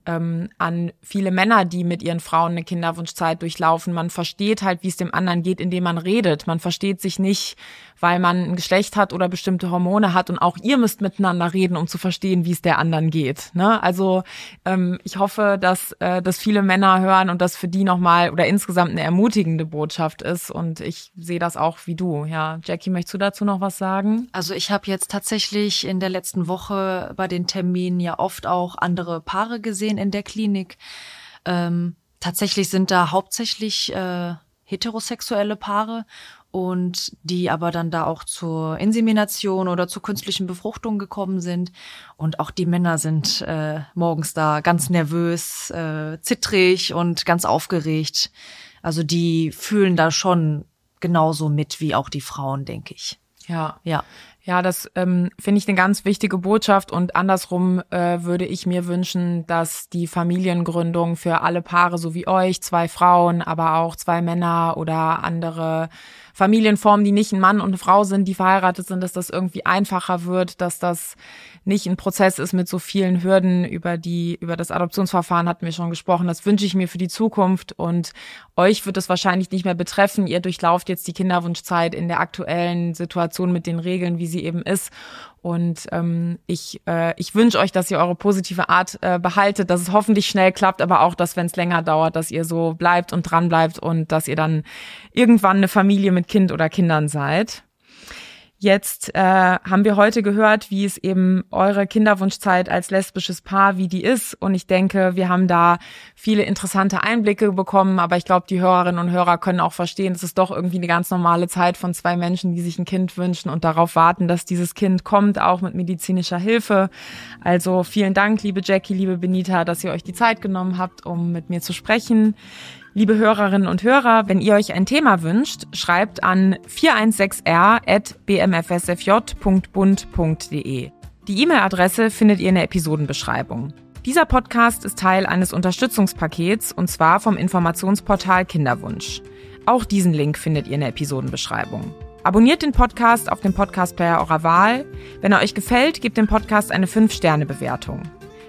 ähm, an viele Männer, die mit ihren Frauen eine Kinderwunschzeit durchlaufen. Man versteht halt, wie es dem anderen geht, indem man redet. Man versteht sich nicht, weil man ein Geschlecht hat oder bestimmte Hormone hat. Und auch ihr müsst miteinander reden, um zu verstehen, wie es der anderen geht. Ne? Also ähm, ich hoffe, dass äh, das viele Männer hören und das für die nochmal oder insgesamt eine ermutigende Botschaft ist. Und ich sehe das auch wie du. Ja, Jackie, möchtest du dazu noch was sagen? Also ich habe jetzt tatsächlich in der letzten Woche bei den Terminen ja oft auch andere Paare gesehen in der Klinik. Ähm, tatsächlich sind da hauptsächlich äh, heterosexuelle Paare und die aber dann da auch zur Insemination oder zur künstlichen Befruchtung gekommen sind. Und auch die Männer sind äh, morgens da ganz nervös, äh, zittrig und ganz aufgeregt. Also die fühlen da schon genauso mit wie auch die Frauen, denke ich. Ja. Ja. Ja, das ähm, finde ich eine ganz wichtige Botschaft und andersrum äh, würde ich mir wünschen, dass die Familiengründung für alle Paare, so wie euch, zwei Frauen, aber auch zwei Männer oder andere Familienformen, die nicht ein Mann und eine Frau sind, die verheiratet sind, dass das irgendwie einfacher wird, dass das nicht ein Prozess ist mit so vielen Hürden. Über die, über das Adoptionsverfahren hatten wir schon gesprochen. Das wünsche ich mir für die Zukunft und euch wird es wahrscheinlich nicht mehr betreffen. Ihr durchlauft jetzt die Kinderwunschzeit in der aktuellen Situation mit den Regeln, wie sie eben ist. Und ähm, ich, äh, ich wünsche euch, dass ihr eure positive Art äh, behaltet, dass es hoffentlich schnell klappt, aber auch, dass wenn es länger dauert, dass ihr so bleibt und dran bleibt und dass ihr dann irgendwann eine Familie mit Kind oder Kindern seid. Jetzt äh, haben wir heute gehört, wie es eben eure Kinderwunschzeit als lesbisches Paar, wie die ist. Und ich denke, wir haben da viele interessante Einblicke bekommen. Aber ich glaube, die Hörerinnen und Hörer können auch verstehen, es ist doch irgendwie eine ganz normale Zeit von zwei Menschen, die sich ein Kind wünschen und darauf warten, dass dieses Kind kommt, auch mit medizinischer Hilfe. Also vielen Dank, liebe Jackie, liebe Benita, dass ihr euch die Zeit genommen habt, um mit mir zu sprechen. Liebe Hörerinnen und Hörer, wenn ihr euch ein Thema wünscht, schreibt an 416r.bmfsfj.bund.de. Die E-Mail-Adresse findet ihr in der Episodenbeschreibung. Dieser Podcast ist Teil eines Unterstützungspakets und zwar vom Informationsportal Kinderwunsch. Auch diesen Link findet ihr in der Episodenbeschreibung. Abonniert den Podcast auf dem Podcast-Player eurer Wahl. Wenn er euch gefällt, gebt dem Podcast eine 5-Sterne-Bewertung.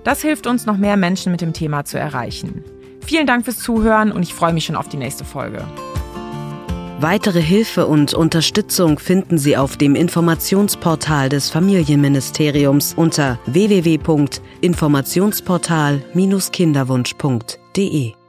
Das hilft uns, noch mehr Menschen mit dem Thema zu erreichen. Vielen Dank fürs Zuhören und ich freue mich schon auf die nächste Folge. Weitere Hilfe und Unterstützung finden Sie auf dem Informationsportal des Familienministeriums unter www.informationsportal-kinderwunsch.de.